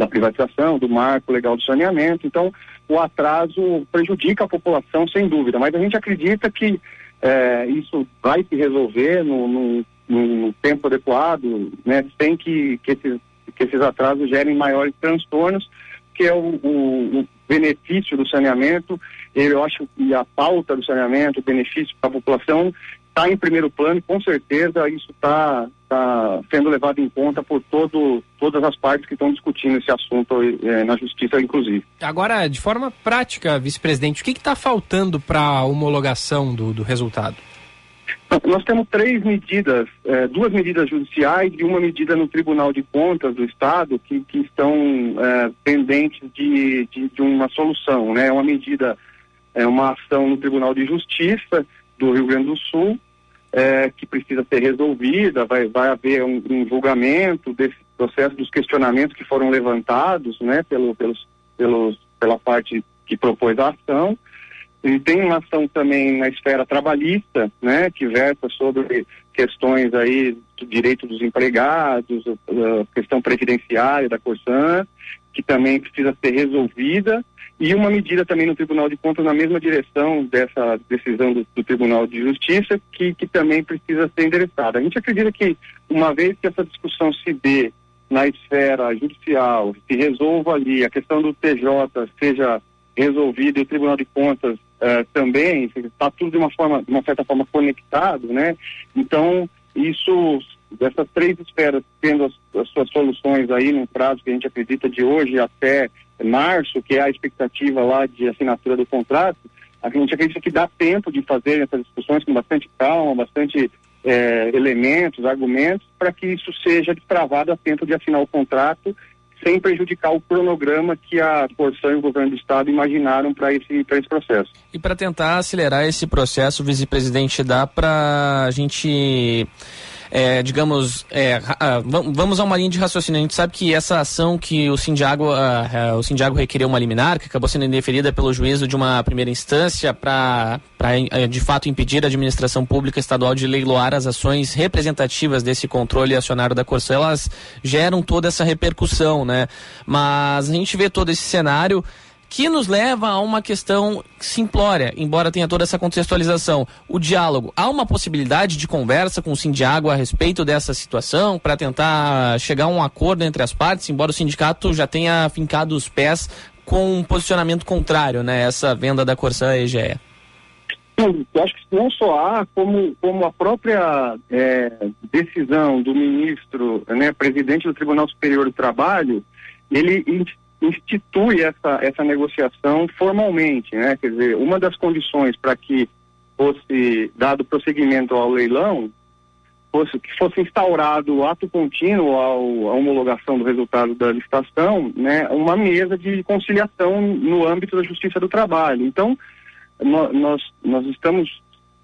[SPEAKER 12] da privatização, do marco legal de saneamento. Então, o atraso prejudica a população, sem dúvida, mas a gente acredita que é, isso vai se resolver no, no, no tempo adequado, né, sem que, que, esses, que esses atrasos gerem maiores transtornos, que é o, o, o benefício do saneamento, eu acho que a pauta do saneamento, o benefício para a população, está em primeiro plano com certeza isso está tá sendo levado em conta por todo, todas as partes que estão discutindo esse assunto eh, na justiça, inclusive.
[SPEAKER 2] Agora, de forma prática, vice-presidente, o que está faltando para a homologação do, do resultado?
[SPEAKER 12] Nós temos três medidas, eh, duas medidas judiciais e uma medida no Tribunal de Contas do Estado que, que estão eh, pendentes de, de, de, uma solução. Né? Uma medida, é uma ação no Tribunal de Justiça do Rio Grande do Sul eh, que precisa ser resolvida, vai, vai haver um, um, julgamento desse processo dos questionamentos que foram levantados né, pelo, pelos, pelos, pela parte que propôs a ação. E tem uma ação também na esfera trabalhista, né, que versa sobre questões aí do direito dos empregados, a questão previdenciária da Corsan, que também precisa ser resolvida, e uma medida também no Tribunal de Contas na mesma direção dessa decisão do, do Tribunal de Justiça, que, que também precisa ser endereçada. A gente acredita que, uma vez que essa discussão se dê na esfera judicial, se resolva ali, a questão do TJ seja resolvida e o Tribunal de Contas uh, também, está tudo de uma forma, de uma certa forma conectado, né? Então, isso, dessas três esferas, tendo as, as suas soluções aí no prazo que a gente acredita de hoje até março, que é a expectativa lá de assinatura do contrato, a gente acredita que dá tempo de fazer essas discussões com bastante calma, bastante eh, elementos, argumentos, para que isso seja destravado a tempo de assinar o contrato sem prejudicar o cronograma que a Corsan e o governo do estado imaginaram para esse, esse processo.
[SPEAKER 3] E para tentar acelerar esse processo, vice-presidente, dá para a gente é, digamos, é, vamos a uma linha de raciocínio. A gente sabe que essa ação que o Sindiago, uh, o Sindiago requereu uma liminar, que acabou sendo indeferida pelo juízo de uma primeira instância para, de fato, impedir a administração pública estadual de leiloar as ações representativas desse controle acionário da Corsã, elas geram toda essa repercussão, né? Mas a gente vê todo esse cenário que nos leva a uma questão simplória, embora tenha toda essa contextualização. O diálogo. Há uma possibilidade de conversa com o Sindiago a respeito dessa situação para tentar chegar a um acordo entre as partes, embora o sindicato já tenha fincado os pés com um posicionamento contrário, né? Essa venda da Corsã e EGEA.
[SPEAKER 12] Eu acho que não só há, como, como a própria é, decisão do ministro, né, presidente do Tribunal Superior do Trabalho, ele institui essa, essa negociação formalmente, né? Quer dizer, uma das condições para que fosse dado prosseguimento ao leilão fosse que fosse instaurado ato contínuo ao, à homologação do resultado da licitação, né? Uma mesa de conciliação no âmbito da Justiça do Trabalho. Então, nós, nós estamos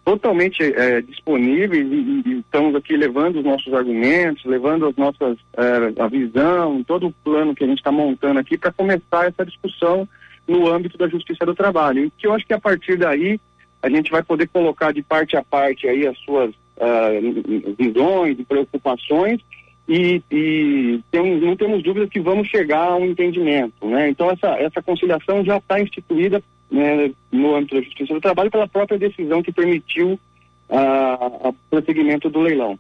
[SPEAKER 12] totalmente é, disponíveis e, e, estamos aqui levando os nossos argumentos, levando as nossas é, a visão, todo o plano que a gente está montando aqui para começar essa discussão no âmbito da Justiça do Trabalho. E que eu acho que a partir daí a gente vai poder colocar de parte a parte aí as suas uh, visões e preocupações e, e tem, não temos dúvida que vamos chegar a um entendimento, né? Então essa essa conciliação já está instituída né, no âmbito da Justiça do Trabalho pela própria decisão que permitiu o prosseguimento do leilão.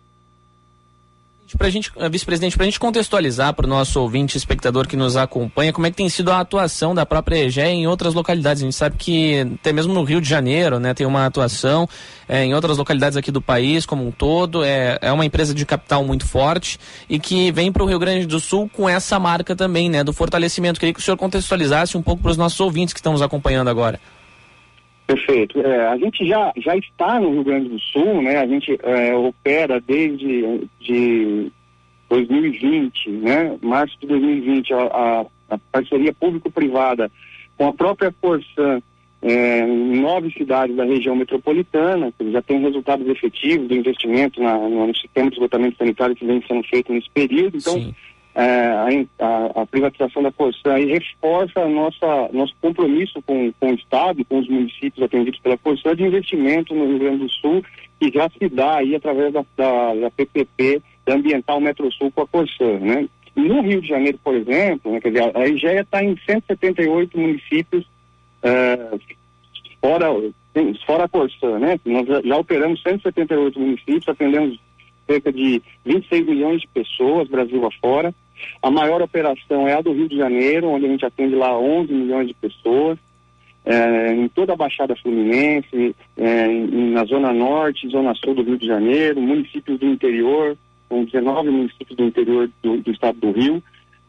[SPEAKER 3] Pra gente, eh, vice-presidente, para a gente contextualizar para o nosso ouvinte, espectador que nos acompanha, como é que tem sido a atuação da própria EGE em outras localidades? A gente sabe que até mesmo no Rio de Janeiro, né, tem uma atuação é, em outras localidades aqui do país como um todo. É, é uma empresa de capital muito forte e que vem para o Rio Grande do Sul com essa marca também, né, do fortalecimento. Queria que o senhor contextualizasse um pouco para os nossos ouvintes que estão nos acompanhando agora.
[SPEAKER 12] Perfeito. É, a gente já, já está no Rio Grande do Sul, né? A gente é, opera desde de 2020, né? Março de 2020, a, a, a parceria público-privada com a própria Corsan é, em nove cidades da região metropolitana, que já tem resultados efetivos do investimento na, no, no sistema de esgotamento sanitário que vem sendo feito nesse período. Então, Sim é, a, a, privatização da Corsan e reforça nossa, nosso compromisso com, com o Estado, com os municípios atendidos pela Corsan de investimento no Rio Grande do Sul, que já se dá aí através da, da, da PPP da Ambiental Metro Sul com a Corsan, né? No Rio de Janeiro, por exemplo, né, quer dizer, a IGEA está em 178 municípios é, fora, fora a Corsan, né? Nós já, já operamos 178 municípios, atendemos cerca de 26 milhões de pessoas, Brasil afora. A maior operação é a do Rio de Janeiro, onde a gente atende lá 11 milhões de pessoas. É, em toda a Baixada Fluminense, é, em, na Zona Norte, Zona Sul do Rio de Janeiro, municípios do interior, com 19 municípios do interior do, do estado do Rio,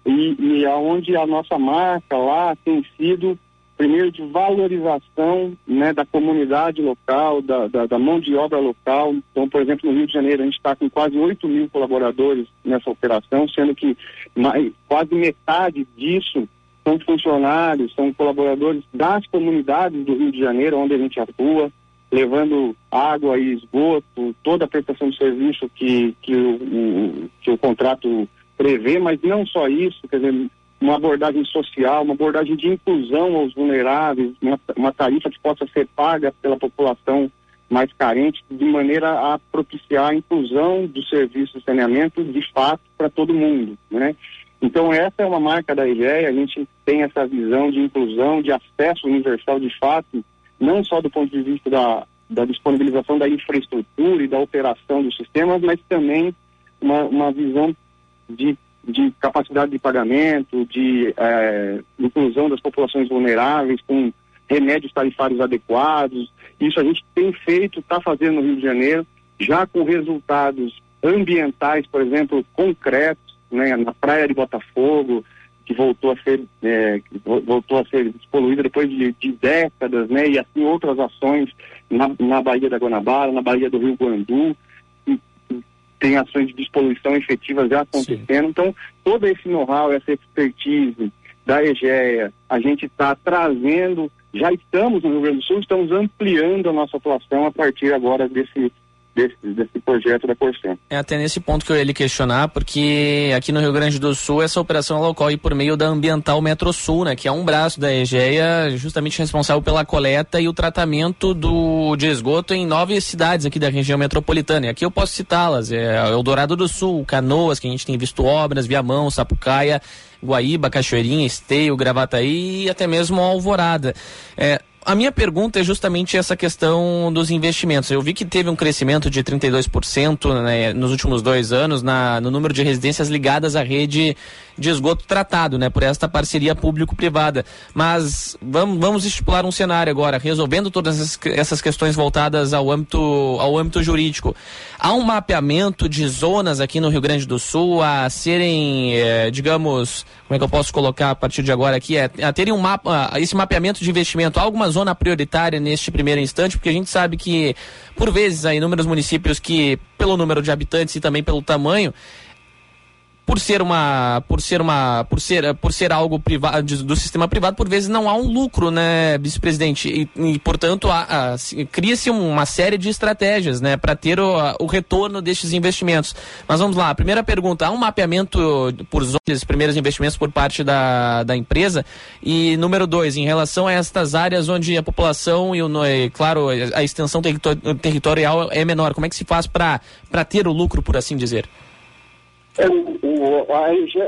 [SPEAKER 12] e, e aonde a nossa marca lá tem sido primeiro de valorização né, da comunidade local, da, da, da, mão de obra local. Então, por exemplo, no Rio de Janeiro, a gente está com quase 8 mil colaboradores nessa operação, sendo que mais, quase metade disso são funcionários, são colaboradores das comunidades do Rio de Janeiro, onde a gente atua, levando água e esgoto, toda a prestação de serviço que, que, o, o, que o contrato prevê, mas não só isso, quer dizer, uma abordagem social, uma abordagem de inclusão aos vulneráveis, uma, uma tarifa que possa ser paga pela população mais carente, de maneira a propiciar a inclusão do serviço de saneamento de fato para todo mundo, né? Então essa é uma marca da IGEA, a gente tem essa visão de inclusão, de acesso universal de fato, não só do ponto de vista da, da disponibilização da infraestrutura e da operação dos sistemas, mas também uma, uma visão de de capacidade de pagamento, de é, inclusão das populações vulneráveis com remédios tarifários adequados. Isso a gente tem feito, está fazendo no Rio de Janeiro, já com resultados ambientais, por exemplo, concretos, né, na praia de Botafogo, que voltou a ser é, voltou a ser despoluída depois de, de, décadas, né, e assim outras ações na, na Baía da Guanabara, na Baía do Rio Guandu, tem ações de despoluição efetivas já acontecendo. Sim. Então, todo esse know-how, essa expertise da EGEA, a gente está trazendo, já estamos no Rio Grande do Sul, estamos ampliando a nossa atuação a partir agora desse desse, desse projeto da Corsan.
[SPEAKER 3] É até nesse ponto que eu ia lhe questionar, porque aqui no Rio Grande do Sul essa operação ela ocorre por meio da Ambiental Metrosul, né, que é um braço da EGEA justamente responsável pela coleta e o tratamento do, de esgoto em nove cidades aqui da região metropolitana. E aqui eu posso citá-las, é Eldorado do Sul, Canoas, que a gente tem visto obras, Viamão, Sapucaia, Guaíba, Cachoeirinha, Esteio, Gravataí e até mesmo Alvorada. É, a minha pergunta é justamente essa questão dos investimentos. Eu vi que teve um crescimento de 32% né, nos últimos dois anos na, no número de residências ligadas à rede de esgoto tratado, né, por esta parceria público-privada. Mas vamos, vamos estipular um cenário agora, resolvendo todas essas, questões voltadas ao âmbito, ao âmbito jurídico. Há um mapeamento de zonas aqui no Rio Grande do Sul a serem, eh, digamos, como é que eu posso colocar a partir de agora aqui, é, a terem um mapa, esse mapeamento de investimento, alguma zona prioritária neste primeiro instante, porque a gente sabe que, por vezes, há inúmeros municípios que, pelo número de habitantes e também pelo tamanho, por ser uma por ser uma por ser por ser algo privado do sistema privado por vezes não há um lucro né vice-presidente? E, e, portanto cria-se uma série de estratégias né para ter o, o, retorno destes investimentos. Mas vamos lá primeira pergunta há um mapeamento por zonas primeiros investimentos por parte da, da empresa? E número dois em relação a estas áreas onde a população e, o, e claro a extensão territorial é menor como é que se faz para para ter o lucro por assim dizer
[SPEAKER 12] é, o, o, a EGE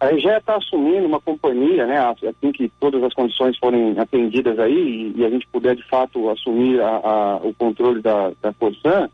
[SPEAKER 12] a, está assumindo uma companhia, né, assim que todas as condições forem atendidas aí e, e a gente puder de fato assumir a, a, o controle da, da Corsan,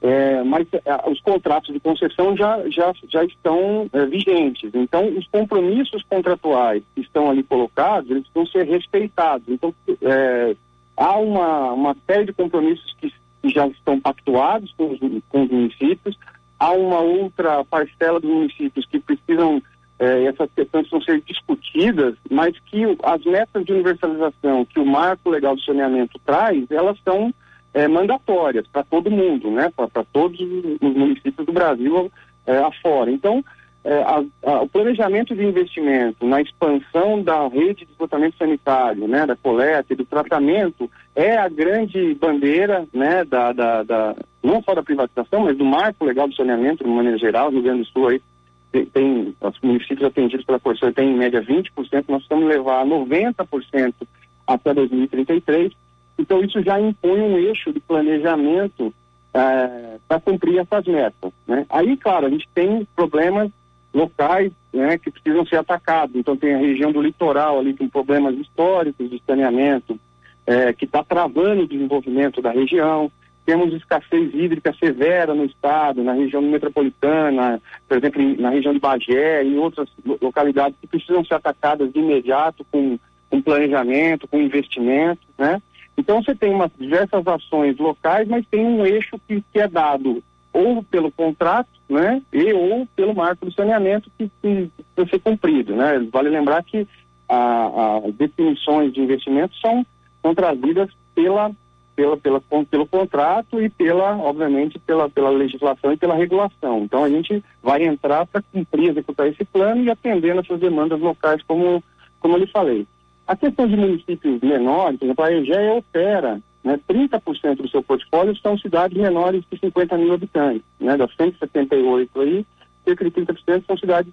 [SPEAKER 12] é, mas é, os contratos de concessão já, já, já estão é, vigentes. Então, os compromissos contratuais que estão ali colocados, eles vão ser respeitados. Então, é, há uma, uma série de compromissos que, que já estão pactuados com os, com os municípios, há uma outra parcela dos municípios que precisam, eh, essas questões precisam ser discutidas, mas que as metas de universalização que o marco legal do saneamento traz, elas são eh, mandatórias para todo mundo, né? Para todos os municípios do Brasil eh, afora. Então, é, a, a, o planejamento de investimento na expansão da rede de esgotamento sanitário, né, da coleta e do tratamento, é a grande bandeira, né, da, da, da, não só da privatização, mas do marco legal do saneamento, de maneira geral, no Rio Grande do Sul aí, tem, tem os municípios atendidos pela Corsair tem em média 20%, nós estamos levar a 90% até 2033, então isso já impõe um eixo de planejamento é, para cumprir essas metas. Né? Aí, claro, a gente tem problemas locais né, que precisam ser atacados. Então tem a região do litoral ali com problemas históricos de saneamento, é, que está travando o desenvolvimento da região. temos escassez hídrica severa no estado, na região metropolitana, por exemplo, em, na região de Bagé e outras lo- localidades que precisam ser atacadas de imediato com, com planejamento, com investimento, né? Então você tem umas diversas ações locais, mas tem um eixo que, que é dado ou pelo contrato, né, e ou pelo marco do saneamento que, que ser cumprido, né? Vale lembrar que as definições de investimento são, são trazidas pela, pela, pela, pelo contrato e pela, obviamente, pela, pela legislação e pela regulação. Então a gente vai entrar para cumprir, executar esse plano e atendendo essas demandas locais, como, como eu lhe falei. A questão de municípios menores, por exemplo, a EGEA opera, né, 30% do seu portfólio são cidades menores de 50 mil habitantes, né, das 178 aí, cerca de 30% são cidades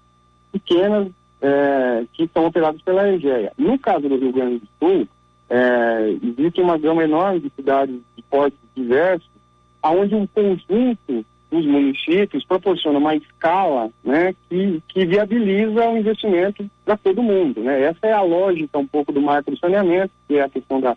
[SPEAKER 12] pequenas eh, que são operadas pela EGEA. No caso do Rio Grande do Sul, eh, existe uma gama enorme de cidades de portes diversos, onde um conjunto dos municípios proporciona uma escala né, que, que viabiliza o investimento para todo mundo. Né? Essa é a lógica um pouco do marco do saneamento, que é a questão da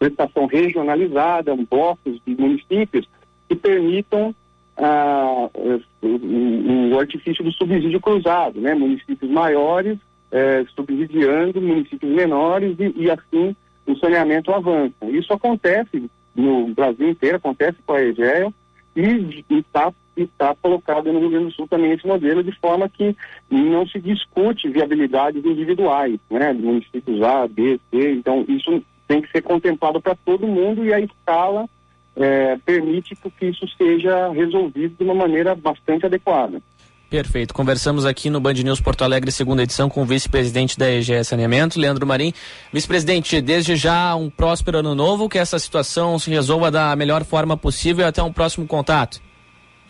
[SPEAKER 12] prestação regionalizada, um blocos de municípios que permitam ah, eh, o, o artifício do subsídio cruzado, né? municípios maiores eh, subsidiando municípios menores e, e assim o saneamento avança. Isso acontece no Brasil inteiro, acontece com a EGEA e está está colocado no Rio Grande do Sul também esse modelo de forma que não se discute viabilidades individuais, né, municípios A, B, C, então isso tem que ser contemplado para todo mundo e a escala eh, permite que isso seja resolvido de uma maneira bastante adequada.
[SPEAKER 3] Perfeito. Conversamos aqui no Band News Porto Alegre, segunda edição, com o vice-presidente da EGE Saneamento, Leandro Marim. Vice-presidente, desde já um próspero ano novo, que essa situação se resolva da melhor forma possível e até um próximo contato.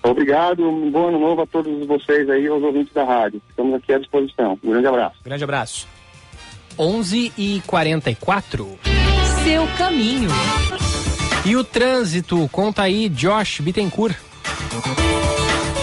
[SPEAKER 12] Obrigado, um bom ano novo a todos vocês aí, aos ouvintes da rádio. Estamos aqui à disposição. Um grande abraço.
[SPEAKER 3] Grande abraço.
[SPEAKER 2] 11 e 44
[SPEAKER 1] Seu caminho.
[SPEAKER 2] E o trânsito, conta aí, Josh Bittencourt.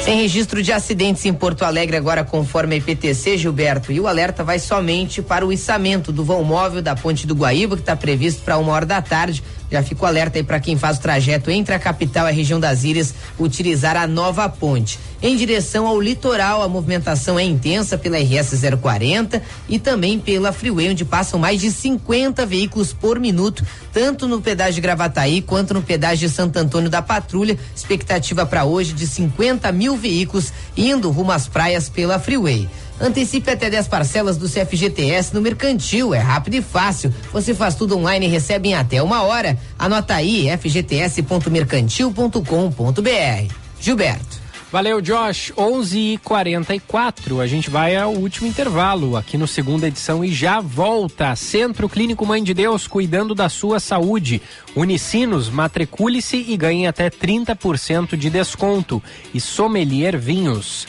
[SPEAKER 5] Sem registro de acidentes em Porto Alegre agora conforme a IPTC, Gilberto, e o alerta vai somente para o içamento do vão móvel da Ponte do Guaíba, que está previsto para uma hora da tarde. Já fica o alerta aí para quem faz o trajeto entre a capital e a região das ilhas utilizar a nova ponte. Em direção ao litoral, a movimentação é intensa pela RS 040 e também pela Freeway, onde passam mais de 50 veículos por minuto, tanto no pedágio de Gravataí quanto no pedágio de Santo Antônio da Patrulha. Expectativa para hoje de 50 mil veículos indo rumo às praias pela Freeway. Antecipe até 10 parcelas do CFGTS no Mercantil, é rápido e fácil. Você faz tudo online e recebe em até uma hora. Anota aí fgts.mercantil.com.br. Gilberto.
[SPEAKER 2] Valeu, Josh. 11 e 44 A gente vai ao último intervalo aqui no segunda edição e já volta. Centro Clínico Mãe de Deus, cuidando da sua saúde. Unicinos, matricule-se e ganhe até 30% de desconto. E Sommelier Vinhos.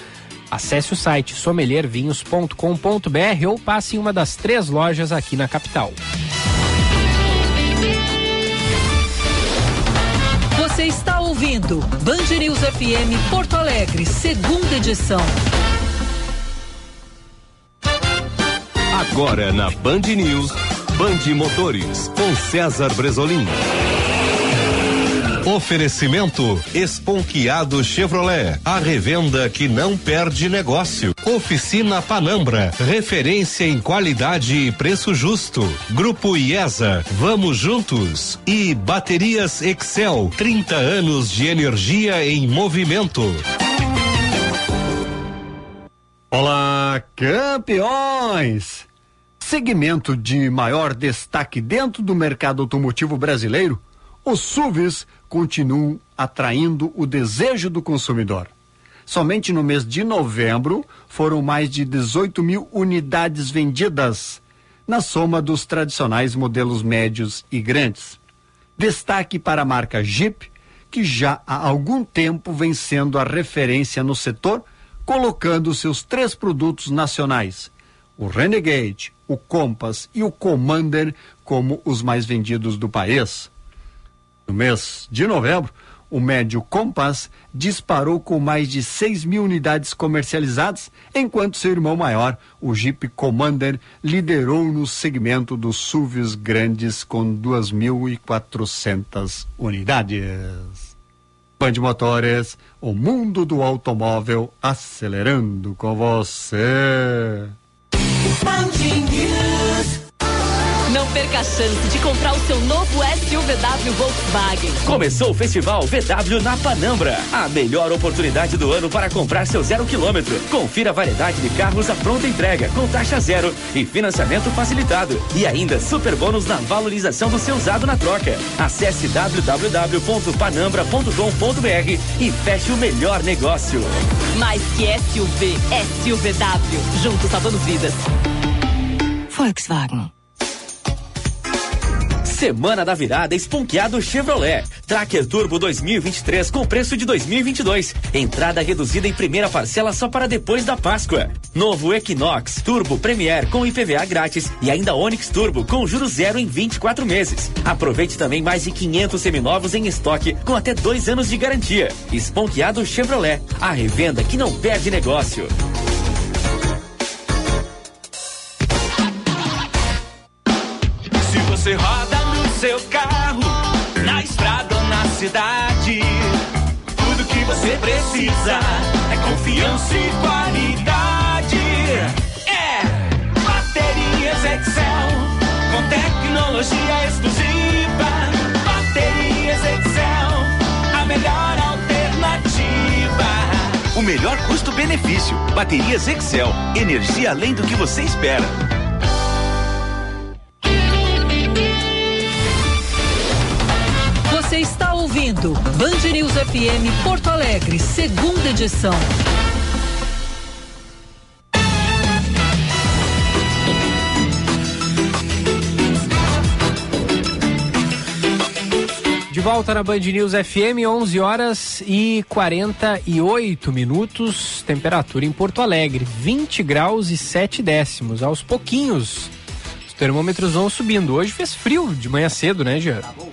[SPEAKER 2] Acesse o site sommeliervinhos.com.br ou passe em uma das três lojas aqui na capital.
[SPEAKER 1] Você está ouvindo Band News FM Porto Alegre, segunda edição.
[SPEAKER 8] Agora na Band News, Band Motores, com César Bresolim. Oferecimento Esponquiado Chevrolet, a revenda que não perde negócio. Oficina Panambra, referência em qualidade e preço justo. Grupo IESA, vamos juntos. E Baterias Excel, 30 anos de energia em movimento.
[SPEAKER 13] Olá, campeões! Segmento de maior destaque dentro do mercado automotivo brasileiro, os SUVs continuam atraindo o desejo do consumidor. Somente no mês de novembro foram mais de 18 mil unidades vendidas, na soma dos tradicionais modelos médios e grandes. Destaque para a marca Jeep, que já há algum tempo vem sendo a referência no setor, colocando seus três produtos nacionais, o Renegade, o Compass e o Commander, como os mais vendidos do país. No mês de novembro, o médio Compass disparou com mais de 6 mil unidades comercializadas, enquanto seu irmão maior, o Jeep Commander, liderou no segmento dos SUVs grandes com 2.400 unidades. Band Motores, o mundo do automóvel acelerando com você.
[SPEAKER 14] Não perca a chance de comprar o seu novo SUVW Volkswagen.
[SPEAKER 11] Começou o Festival VW na Panambra. A melhor oportunidade do ano para comprar seu zero quilômetro. Confira a variedade de carros à pronta entrega, com taxa zero e financiamento facilitado. E ainda super bônus na valorização do seu usado na troca. Acesse www.panambra.com.br e feche o melhor negócio.
[SPEAKER 14] Mais que SUV, SUVW. Juntos salvando vidas.
[SPEAKER 15] Volkswagen.
[SPEAKER 11] Semana da Virada Esponqueado Chevrolet. Tracker Turbo 2023 com preço de 2022. Entrada reduzida em primeira parcela só para depois da Páscoa. Novo Equinox Turbo Premier com IPVA grátis e ainda Onix Turbo com juros zero em 24 meses. Aproveite também mais de 500 seminovos em estoque com até dois anos de garantia. Esponqueado Chevrolet. A revenda que não perde negócio.
[SPEAKER 9] Você precisa é confiança e qualidade. É Baterias Excel, com tecnologia exclusiva. Baterias Excel, a melhor alternativa.
[SPEAKER 1] O melhor custo-benefício. Baterias Excel. Energia além do que você espera.
[SPEAKER 14] Ouvindo Band News FM Porto Alegre, segunda edição.
[SPEAKER 2] De volta na Band News FM, 11 horas e 48 minutos. Temperatura em Porto Alegre, 20 graus e 7 décimos. Aos pouquinhos, os termômetros vão subindo. Hoje fez frio de manhã cedo, né, Jean? Tá bom,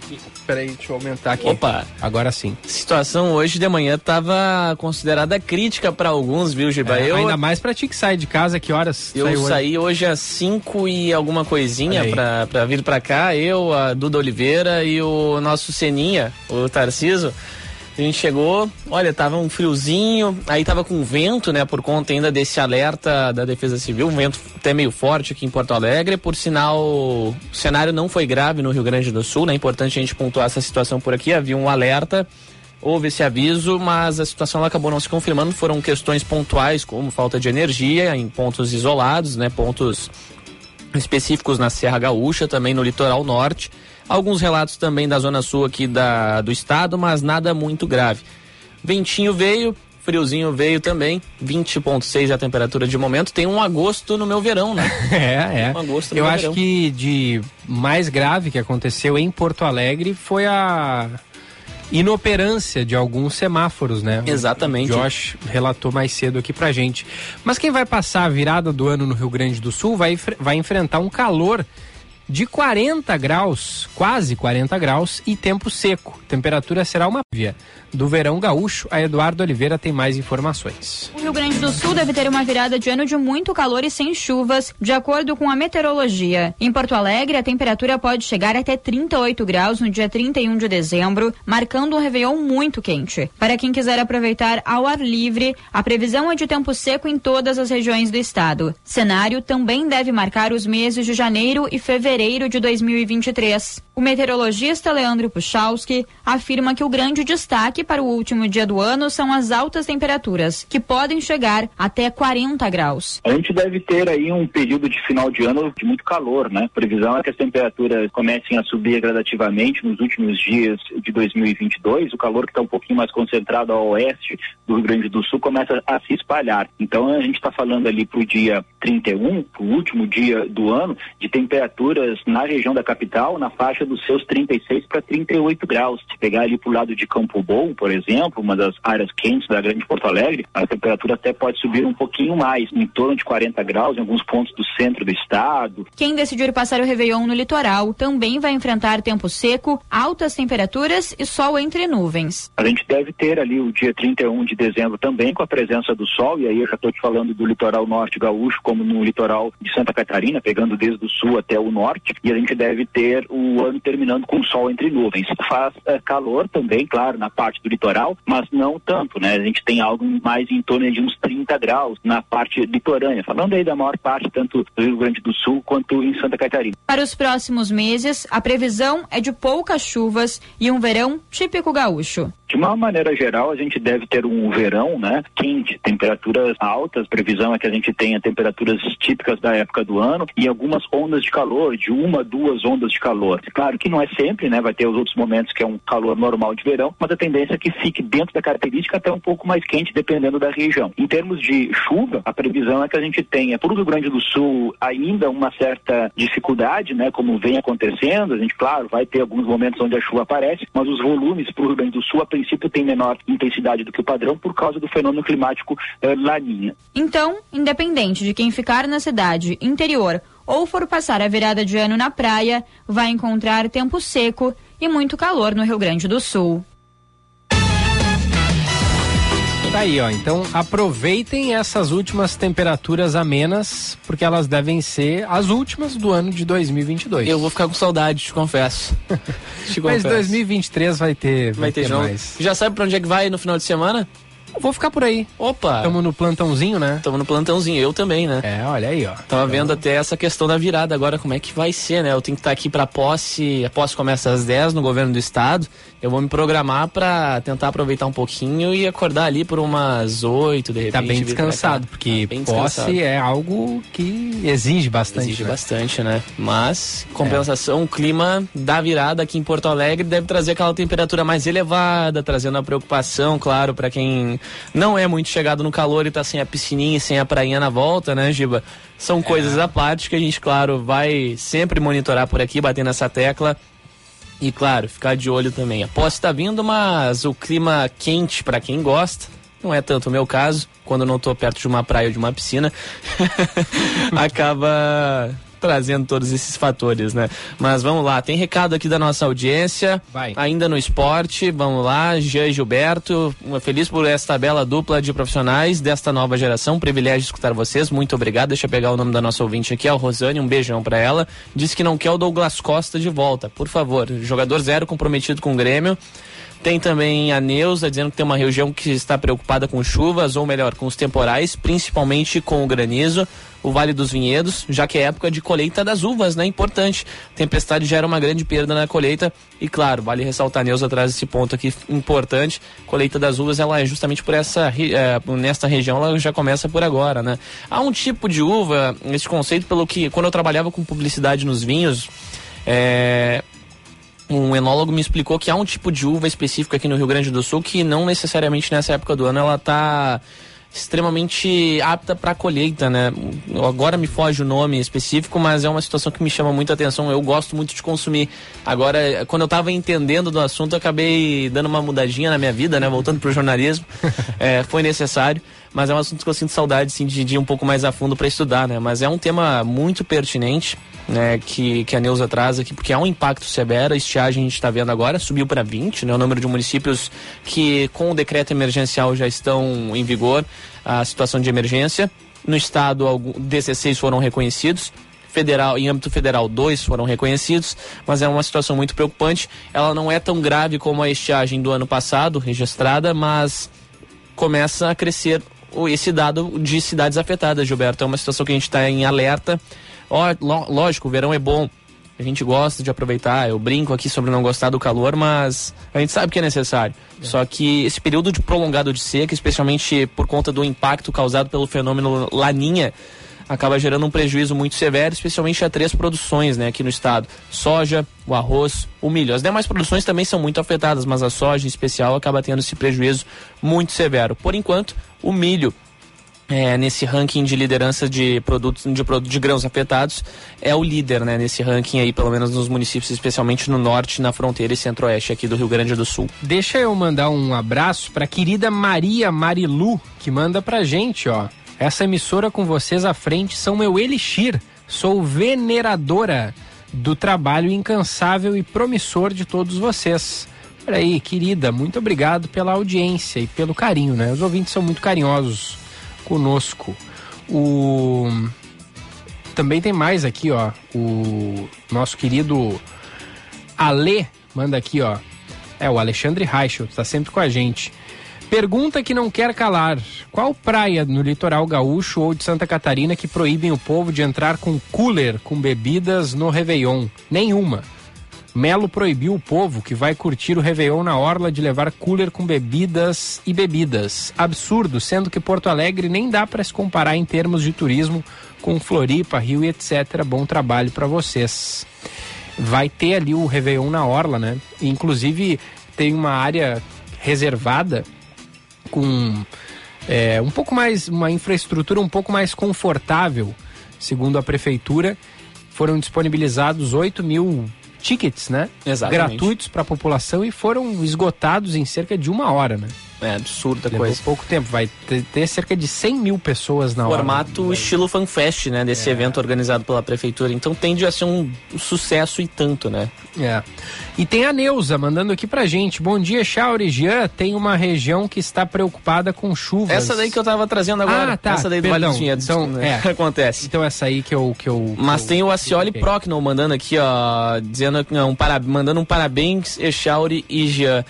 [SPEAKER 2] Peraí, deixa eu aumentar aqui.
[SPEAKER 3] Opa.
[SPEAKER 2] Agora sim.
[SPEAKER 3] Situação hoje de manhã estava considerada crítica para alguns, viu, Giba?
[SPEAKER 2] É,
[SPEAKER 3] eu,
[SPEAKER 2] Ainda mais pra ti que sai de casa, que horas
[SPEAKER 3] eu
[SPEAKER 2] hoje?
[SPEAKER 3] saí hoje às 5 e alguma coisinha pra vir pra cá. Eu, a Duda Oliveira e o nosso Seninha, o Tarciso. A gente chegou, olha, tava um friozinho, aí tava com vento, né, por conta ainda desse alerta da Defesa Civil, um vento até meio forte aqui em Porto Alegre. Por sinal, o cenário não foi grave no Rio Grande do Sul, né? É importante a gente pontuar essa situação por aqui. Havia um alerta, houve esse aviso, mas a situação acabou não se confirmando. Foram questões pontuais, como falta de energia em pontos isolados, né? Pontos específicos na Serra Gaúcha, também no litoral norte. Alguns relatos também da zona sul aqui da, do estado, mas nada muito grave. Ventinho veio, friozinho veio também, 20.6 a temperatura de momento. Tem um agosto no meu verão, né? *laughs*
[SPEAKER 2] É, é.
[SPEAKER 3] Um agosto no
[SPEAKER 2] Eu
[SPEAKER 3] meu
[SPEAKER 2] acho
[SPEAKER 3] verão.
[SPEAKER 2] que de mais grave que aconteceu em Porto Alegre foi a inoperância de alguns semáforos, né?
[SPEAKER 3] Exatamente.
[SPEAKER 2] O Josh relatou mais cedo aqui pra gente. Mas quem vai passar a virada do ano no Rio Grande do Sul vai, vai enfrentar um calor de 40 graus, quase 40 graus e tempo seco. Temperatura será uma via. Do verão gaúcho, a Eduardo Oliveira tem mais informações.
[SPEAKER 6] O Rio Grande do Sul deve ter uma virada de ano de muito calor e sem chuvas, de acordo com a meteorologia. Em Porto Alegre, a temperatura pode chegar até 38 graus no dia 31 de dezembro, marcando um Réveillon muito quente. Para quem quiser aproveitar ao ar livre, a previsão é de tempo seco em todas as regiões do estado. Cenário também deve marcar os meses de janeiro e fevereiro de 2023. O meteorologista Leandro Puchalski afirma que o grande destaque para o último dia do ano são as altas temperaturas, que podem chegar até 40 graus.
[SPEAKER 16] A gente deve ter aí um período de final de ano de muito calor, né? A previsão é que as temperaturas comecem a subir gradativamente nos últimos dias de 2022. O calor que está um pouquinho mais concentrado ao oeste do Rio Grande do Sul começa a se espalhar. Então a gente está falando ali para o dia 31, para o último dia do ano, de temperaturas na região da capital na faixa dos seus 36 para 38 graus. Se pegar ali para o lado de Campo Bom, por exemplo, uma das áreas quentes da Grande Porto Alegre, a temperatura até pode subir um pouquinho mais, em torno de 40 graus em alguns pontos do centro do estado.
[SPEAKER 6] Quem decidir passar o Réveillon no litoral também vai enfrentar tempo seco, altas temperaturas e sol entre nuvens.
[SPEAKER 16] A gente deve ter ali o dia 31 de dezembro também com a presença do sol, e aí eu já estou te falando do litoral norte gaúcho, como no litoral de Santa Catarina, pegando desde o sul até o norte, e a gente deve ter o ano terminando com sol entre nuvens. Faz é, calor também, claro, na parte do litoral, mas não tanto, né? A gente tem algo mais em torno de uns 30 graus na parte litorânea, falando aí da maior parte, tanto do Rio Grande do Sul quanto em Santa Catarina.
[SPEAKER 6] Para os próximos meses, a previsão é de poucas chuvas e um verão típico gaúcho.
[SPEAKER 16] De uma maneira geral, a gente deve ter um verão, né, quente, temperaturas altas. Previsão é que a gente tenha temperaturas típicas da época do ano e algumas ondas de calor, de uma, duas ondas de calor. Claro que não é sempre, né, vai ter os outros momentos que é um calor normal de verão, mas a tendência é que fique dentro da característica até um pouco mais quente, dependendo da região. Em termos de chuva, a previsão é que a gente tenha, para o Rio Grande do Sul, ainda uma certa dificuldade, né, como vem acontecendo. A gente, claro, vai ter alguns momentos onde a chuva aparece, mas os volumes para o Rio Grande do Sul, a princípio, tem menor intensidade do que o padrão por causa do fenômeno climático eh, Laninha.
[SPEAKER 6] Então, independente de quem ficar na cidade, interior ou for passar a virada de ano na praia, vai encontrar tempo seco e muito calor no Rio Grande do Sul.
[SPEAKER 2] Tá aí, ó. Então aproveitem essas últimas temperaturas amenas, porque elas devem ser as últimas do ano de 2022.
[SPEAKER 3] Eu vou ficar com saudade, te confesso. *laughs*
[SPEAKER 2] Mas
[SPEAKER 3] te confesso.
[SPEAKER 2] 2023 vai ter, vai,
[SPEAKER 3] Vai ter, jogo.
[SPEAKER 2] mais.
[SPEAKER 3] Já sabe pra onde é que vai no final de semana?
[SPEAKER 2] Vou ficar por aí.
[SPEAKER 3] Opa!
[SPEAKER 2] Estamos no plantãozinho, né?
[SPEAKER 3] Estamos no plantãozinho, eu também, né?
[SPEAKER 2] É, olha aí, ó.
[SPEAKER 3] Tava vendo até essa questão da virada agora, como é que vai ser, né? Eu tenho que estar aqui pra posse, a posse começa às 10 no governo do estado. Eu vou me programar pra tentar aproveitar um pouquinho e acordar ali por umas 8, de repente.
[SPEAKER 2] Tá bem descansado, porque
[SPEAKER 3] bem
[SPEAKER 2] posse
[SPEAKER 3] descansado.
[SPEAKER 2] é algo que exige bastante.
[SPEAKER 3] Exige
[SPEAKER 2] né?
[SPEAKER 3] bastante, né? Mas, compensação, o clima da virada aqui em Porto Alegre deve trazer aquela temperatura mais elevada, trazendo a preocupação, claro, para quem não é muito chegado no calor e tá sem a piscininha e sem a prainha na volta, né, Giba? São coisas à parte que a gente, claro, vai sempre monitorar por aqui, bater nessa tecla. E claro, ficar de olho também. A posse tá vindo, mas o clima quente para quem gosta, não é tanto o meu caso, quando eu não tô perto de uma praia ou de uma piscina, *laughs* acaba trazendo todos esses fatores, né? Mas vamos lá, tem recado aqui da nossa audiência,
[SPEAKER 2] Vai.
[SPEAKER 3] ainda no esporte, vamos lá, Jean e Gilberto, feliz por esta bela dupla de profissionais desta nova geração, privilégio escutar vocês, muito obrigado, deixa eu pegar o nome da nossa ouvinte aqui, a Rosane, um beijão pra ela, disse que não quer o Douglas Costa de volta, por favor, jogador zero comprometido com o Grêmio, tem também a Neuza dizendo que tem uma região que está preocupada com chuvas, ou melhor, com os temporais, principalmente com o granizo. O Vale dos Vinhedos, já que é época de colheita das uvas, né? Importante. Tempestade gera uma grande perda na colheita. E claro, vale ressaltar, Neuza traz esse ponto aqui importante. Colheita das uvas, ela é justamente por essa, eh, nesta região, ela já começa por agora, né? Há um tipo de uva, esse conceito, pelo que, quando eu trabalhava com publicidade nos vinhos, é, um enólogo me explicou que há um tipo de uva específico aqui no Rio Grande do Sul que não necessariamente nessa época do ano ela está extremamente apta para colheita, né? Agora me foge o nome específico, mas é uma situação que me chama muita atenção. Eu gosto muito de consumir. Agora, quando eu estava entendendo do assunto, eu acabei dando uma mudadinha na minha vida, né? Voltando pro jornalismo, *laughs* É, foi necessário. Mas é um assunto que eu sinto saudade, assim, de, de ir um pouco mais a fundo para estudar, né? Mas é um tema muito pertinente, né? Que, que a Neuza traz aqui, porque há um impacto severo. A estiagem a gente está vendo agora, subiu para 20, né? O número de municípios que com o decreto emergencial já estão em vigor a situação de emergência. No estado, algum, 16 foram reconhecidos federal, em âmbito federal, dois foram reconhecidos, mas é uma situação muito preocupante. Ela não é tão grave como a estiagem do ano passado, registrada, mas começa a crescer esse dado de cidades afetadas, Gilberto. É uma situação que a gente está em alerta. Ó, lógico, o verão é bom. A gente gosta de aproveitar. Eu brinco aqui sobre não gostar do calor, mas a gente sabe que é necessário. Só que esse período de prolongado de seca, especialmente por conta do impacto causado pelo fenômeno Laninha, acaba gerando um prejuízo muito severo, especialmente a três produções né, aqui no estado: soja, o arroz, o milho. As demais produções também são muito afetadas, mas a soja em especial acaba tendo esse prejuízo muito severo. Por enquanto, o milho. é, nesse ranking de liderança de produtos de, de grãos afetados é o líder né, nesse ranking aí pelo menos nos municípios especialmente no norte na fronteira e centro-oeste aqui do Rio Grande do Sul
[SPEAKER 2] Deixa eu mandar um abraço pra querida Maria Marilu, que manda pra gente, ó. Essa emissora com vocês à frente são meu elixir. Sou veneradora do trabalho incansável e promissor de todos vocês. Olha aí, querida, muito obrigado pela audiência e pelo carinho, né? Os ouvintes são muito carinhosos conosco. O também tem mais aqui, ó. O nosso querido Ale manda aqui, ó. É o Alexandre Reichel, tá sempre com a gente. Pergunta que não quer calar: qual praia no litoral gaúcho ou de Santa Catarina que proíbem o povo de entrar com cooler com bebidas no Réveillon? Nenhuma. Melo proibiu o povo que vai curtir o Réveillon na orla de levar cooler com bebidas e bebidas. Absurdo, sendo que Porto Alegre nem dá para se comparar em termos de turismo com Floripa, Rio e etc. Bom trabalho para vocês. Vai ter ali o Réveillon na orla, né? Inclusive tem uma área reservada com é, um pouco mais, uma infraestrutura um pouco mais confortável, segundo a prefeitura. Foram disponibilizados 8 mil tickets, né?
[SPEAKER 3] Exatamente.
[SPEAKER 2] Gratuitos para a população e foram esgotados em cerca de uma hora, né?
[SPEAKER 3] É absurda
[SPEAKER 2] Levou
[SPEAKER 3] coisa.
[SPEAKER 2] pouco tempo, vai ter, ter cerca de 100 mil pessoas na hora.
[SPEAKER 3] Formato estilo fanfest, né? Desse evento organizado pela prefeitura. Então tende a ser um sucesso e tanto, né?
[SPEAKER 2] É. E tem a Neuza mandando aqui pra gente. Bom dia, Chauri Jean. Tem uma região que está preocupada com chuvas.
[SPEAKER 3] Essa daí que eu tava trazendo agora.
[SPEAKER 2] Ah, tá.
[SPEAKER 3] Essa daí do
[SPEAKER 2] Perdão.
[SPEAKER 3] Vale dos Vinhedos.
[SPEAKER 2] Então,
[SPEAKER 3] né?
[SPEAKER 2] é. *laughs*
[SPEAKER 3] Acontece.
[SPEAKER 2] Então essa aí que eu. Que eu
[SPEAKER 3] Mas
[SPEAKER 2] que
[SPEAKER 3] tem
[SPEAKER 2] eu-
[SPEAKER 3] o Acioli
[SPEAKER 2] ok.
[SPEAKER 3] Procno mandando aqui, ó, dizendo não, um para, mandando um parabéns, Echauri e Jean.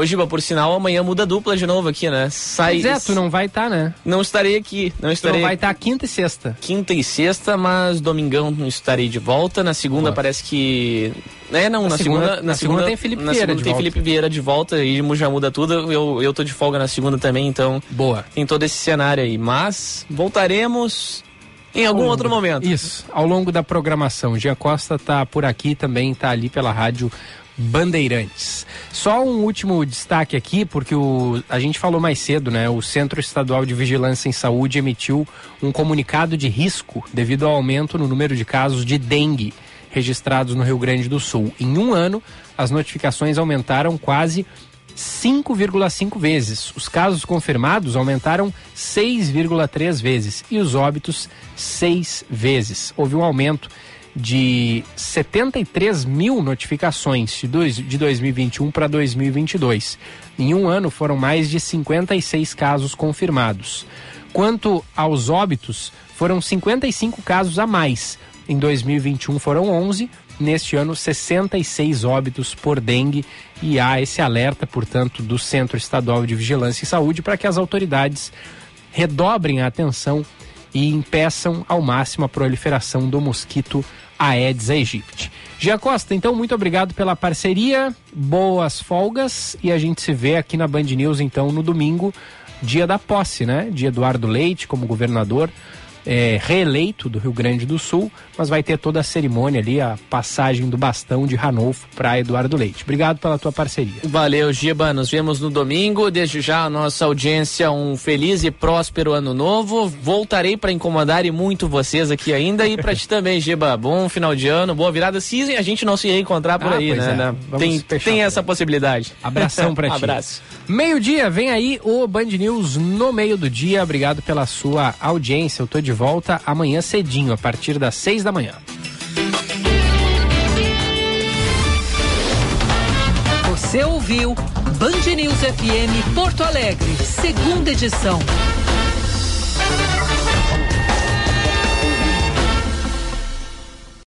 [SPEAKER 3] Ô, Giba, por sinal, amanhã muda a dupla de novo aqui, né? Sai.
[SPEAKER 2] Pois é, tu não vai estar, né?
[SPEAKER 3] Não estarei aqui, não
[SPEAKER 2] Tu
[SPEAKER 3] estarei.
[SPEAKER 2] não vai estar quinta e sexta.
[SPEAKER 3] Quinta e sexta, mas domingão não estarei de volta. Na segunda parece que. É, não,
[SPEAKER 2] Na
[SPEAKER 3] na,
[SPEAKER 2] segunda-
[SPEAKER 3] segunda,
[SPEAKER 2] na segunda tem Felipe
[SPEAKER 3] na
[SPEAKER 2] Vieira
[SPEAKER 3] segunda
[SPEAKER 2] de
[SPEAKER 3] tem
[SPEAKER 2] volta.
[SPEAKER 3] Felipe Vieira de volta e já muda tudo. Eu, eu tô de folga na segunda também, então.
[SPEAKER 2] Boa.
[SPEAKER 3] Tem todo esse cenário aí. Mas voltaremos em algum
[SPEAKER 2] Ao
[SPEAKER 3] outro
[SPEAKER 2] longo-
[SPEAKER 3] momento.
[SPEAKER 2] Isso, ao longo da programação. Gia Costa tá por aqui também, tá ali pela rádio Bandeirantes. Só um último destaque aqui, porque o, a gente falou mais cedo, né? O Centro Estadual de Vigilância em Saúde emitiu um comunicado de risco devido ao aumento no número de casos de dengue registrados no Rio Grande do Sul. Em um ano, as notificações aumentaram quase 5,5 vezes. Os casos confirmados aumentaram 6,3 vezes e os óbitos 6 vezes. Houve um aumento de 73 mil notificações de, dois, de 2021 para 2022. Em um ano foram mais de 56 casos confirmados. Quanto aos óbitos, foram 55 casos a mais. Em 2021 foram 11, neste ano 66 óbitos por dengue e há esse alerta, portanto, do Centro Estadual de Vigilância e Saúde para que as autoridades redobrem a atenção e impeçam ao máximo a proliferação do mosquito Aedes aegypti. Gia Costa, então, muito obrigado pela parceria, boas folgas e a gente se vê aqui na Band News, então, no domingo, dia da posse, né? De Eduardo Leite como governador. É, reeleito do Rio Grande do Sul, mas vai ter toda a cerimônia ali, a passagem do bastão de Ranolfo para Eduardo Leite. Obrigado pela tua parceria.
[SPEAKER 3] Valeu, Giba. Nos vemos no domingo. Desde já, a nossa audiência, um feliz e próspero ano novo. Voltarei para incomodar e muito vocês aqui ainda. E para ti *laughs* também, Giba. Bom final de ano, boa virada. Se a gente não se reencontrar por
[SPEAKER 2] Ah,
[SPEAKER 3] aí, né?
[SPEAKER 2] é.
[SPEAKER 3] Tem, tem essa possibilidade.
[SPEAKER 2] Abração pra *laughs* ti.
[SPEAKER 3] Abraço.
[SPEAKER 2] Meio-dia, vem aí o Band News no meio do dia. Obrigado pela sua audiência. Eu tô de volta amanhã cedinho, a partir das seis da manhã.
[SPEAKER 1] Você ouviu Band News FM Porto Alegre, segunda edição.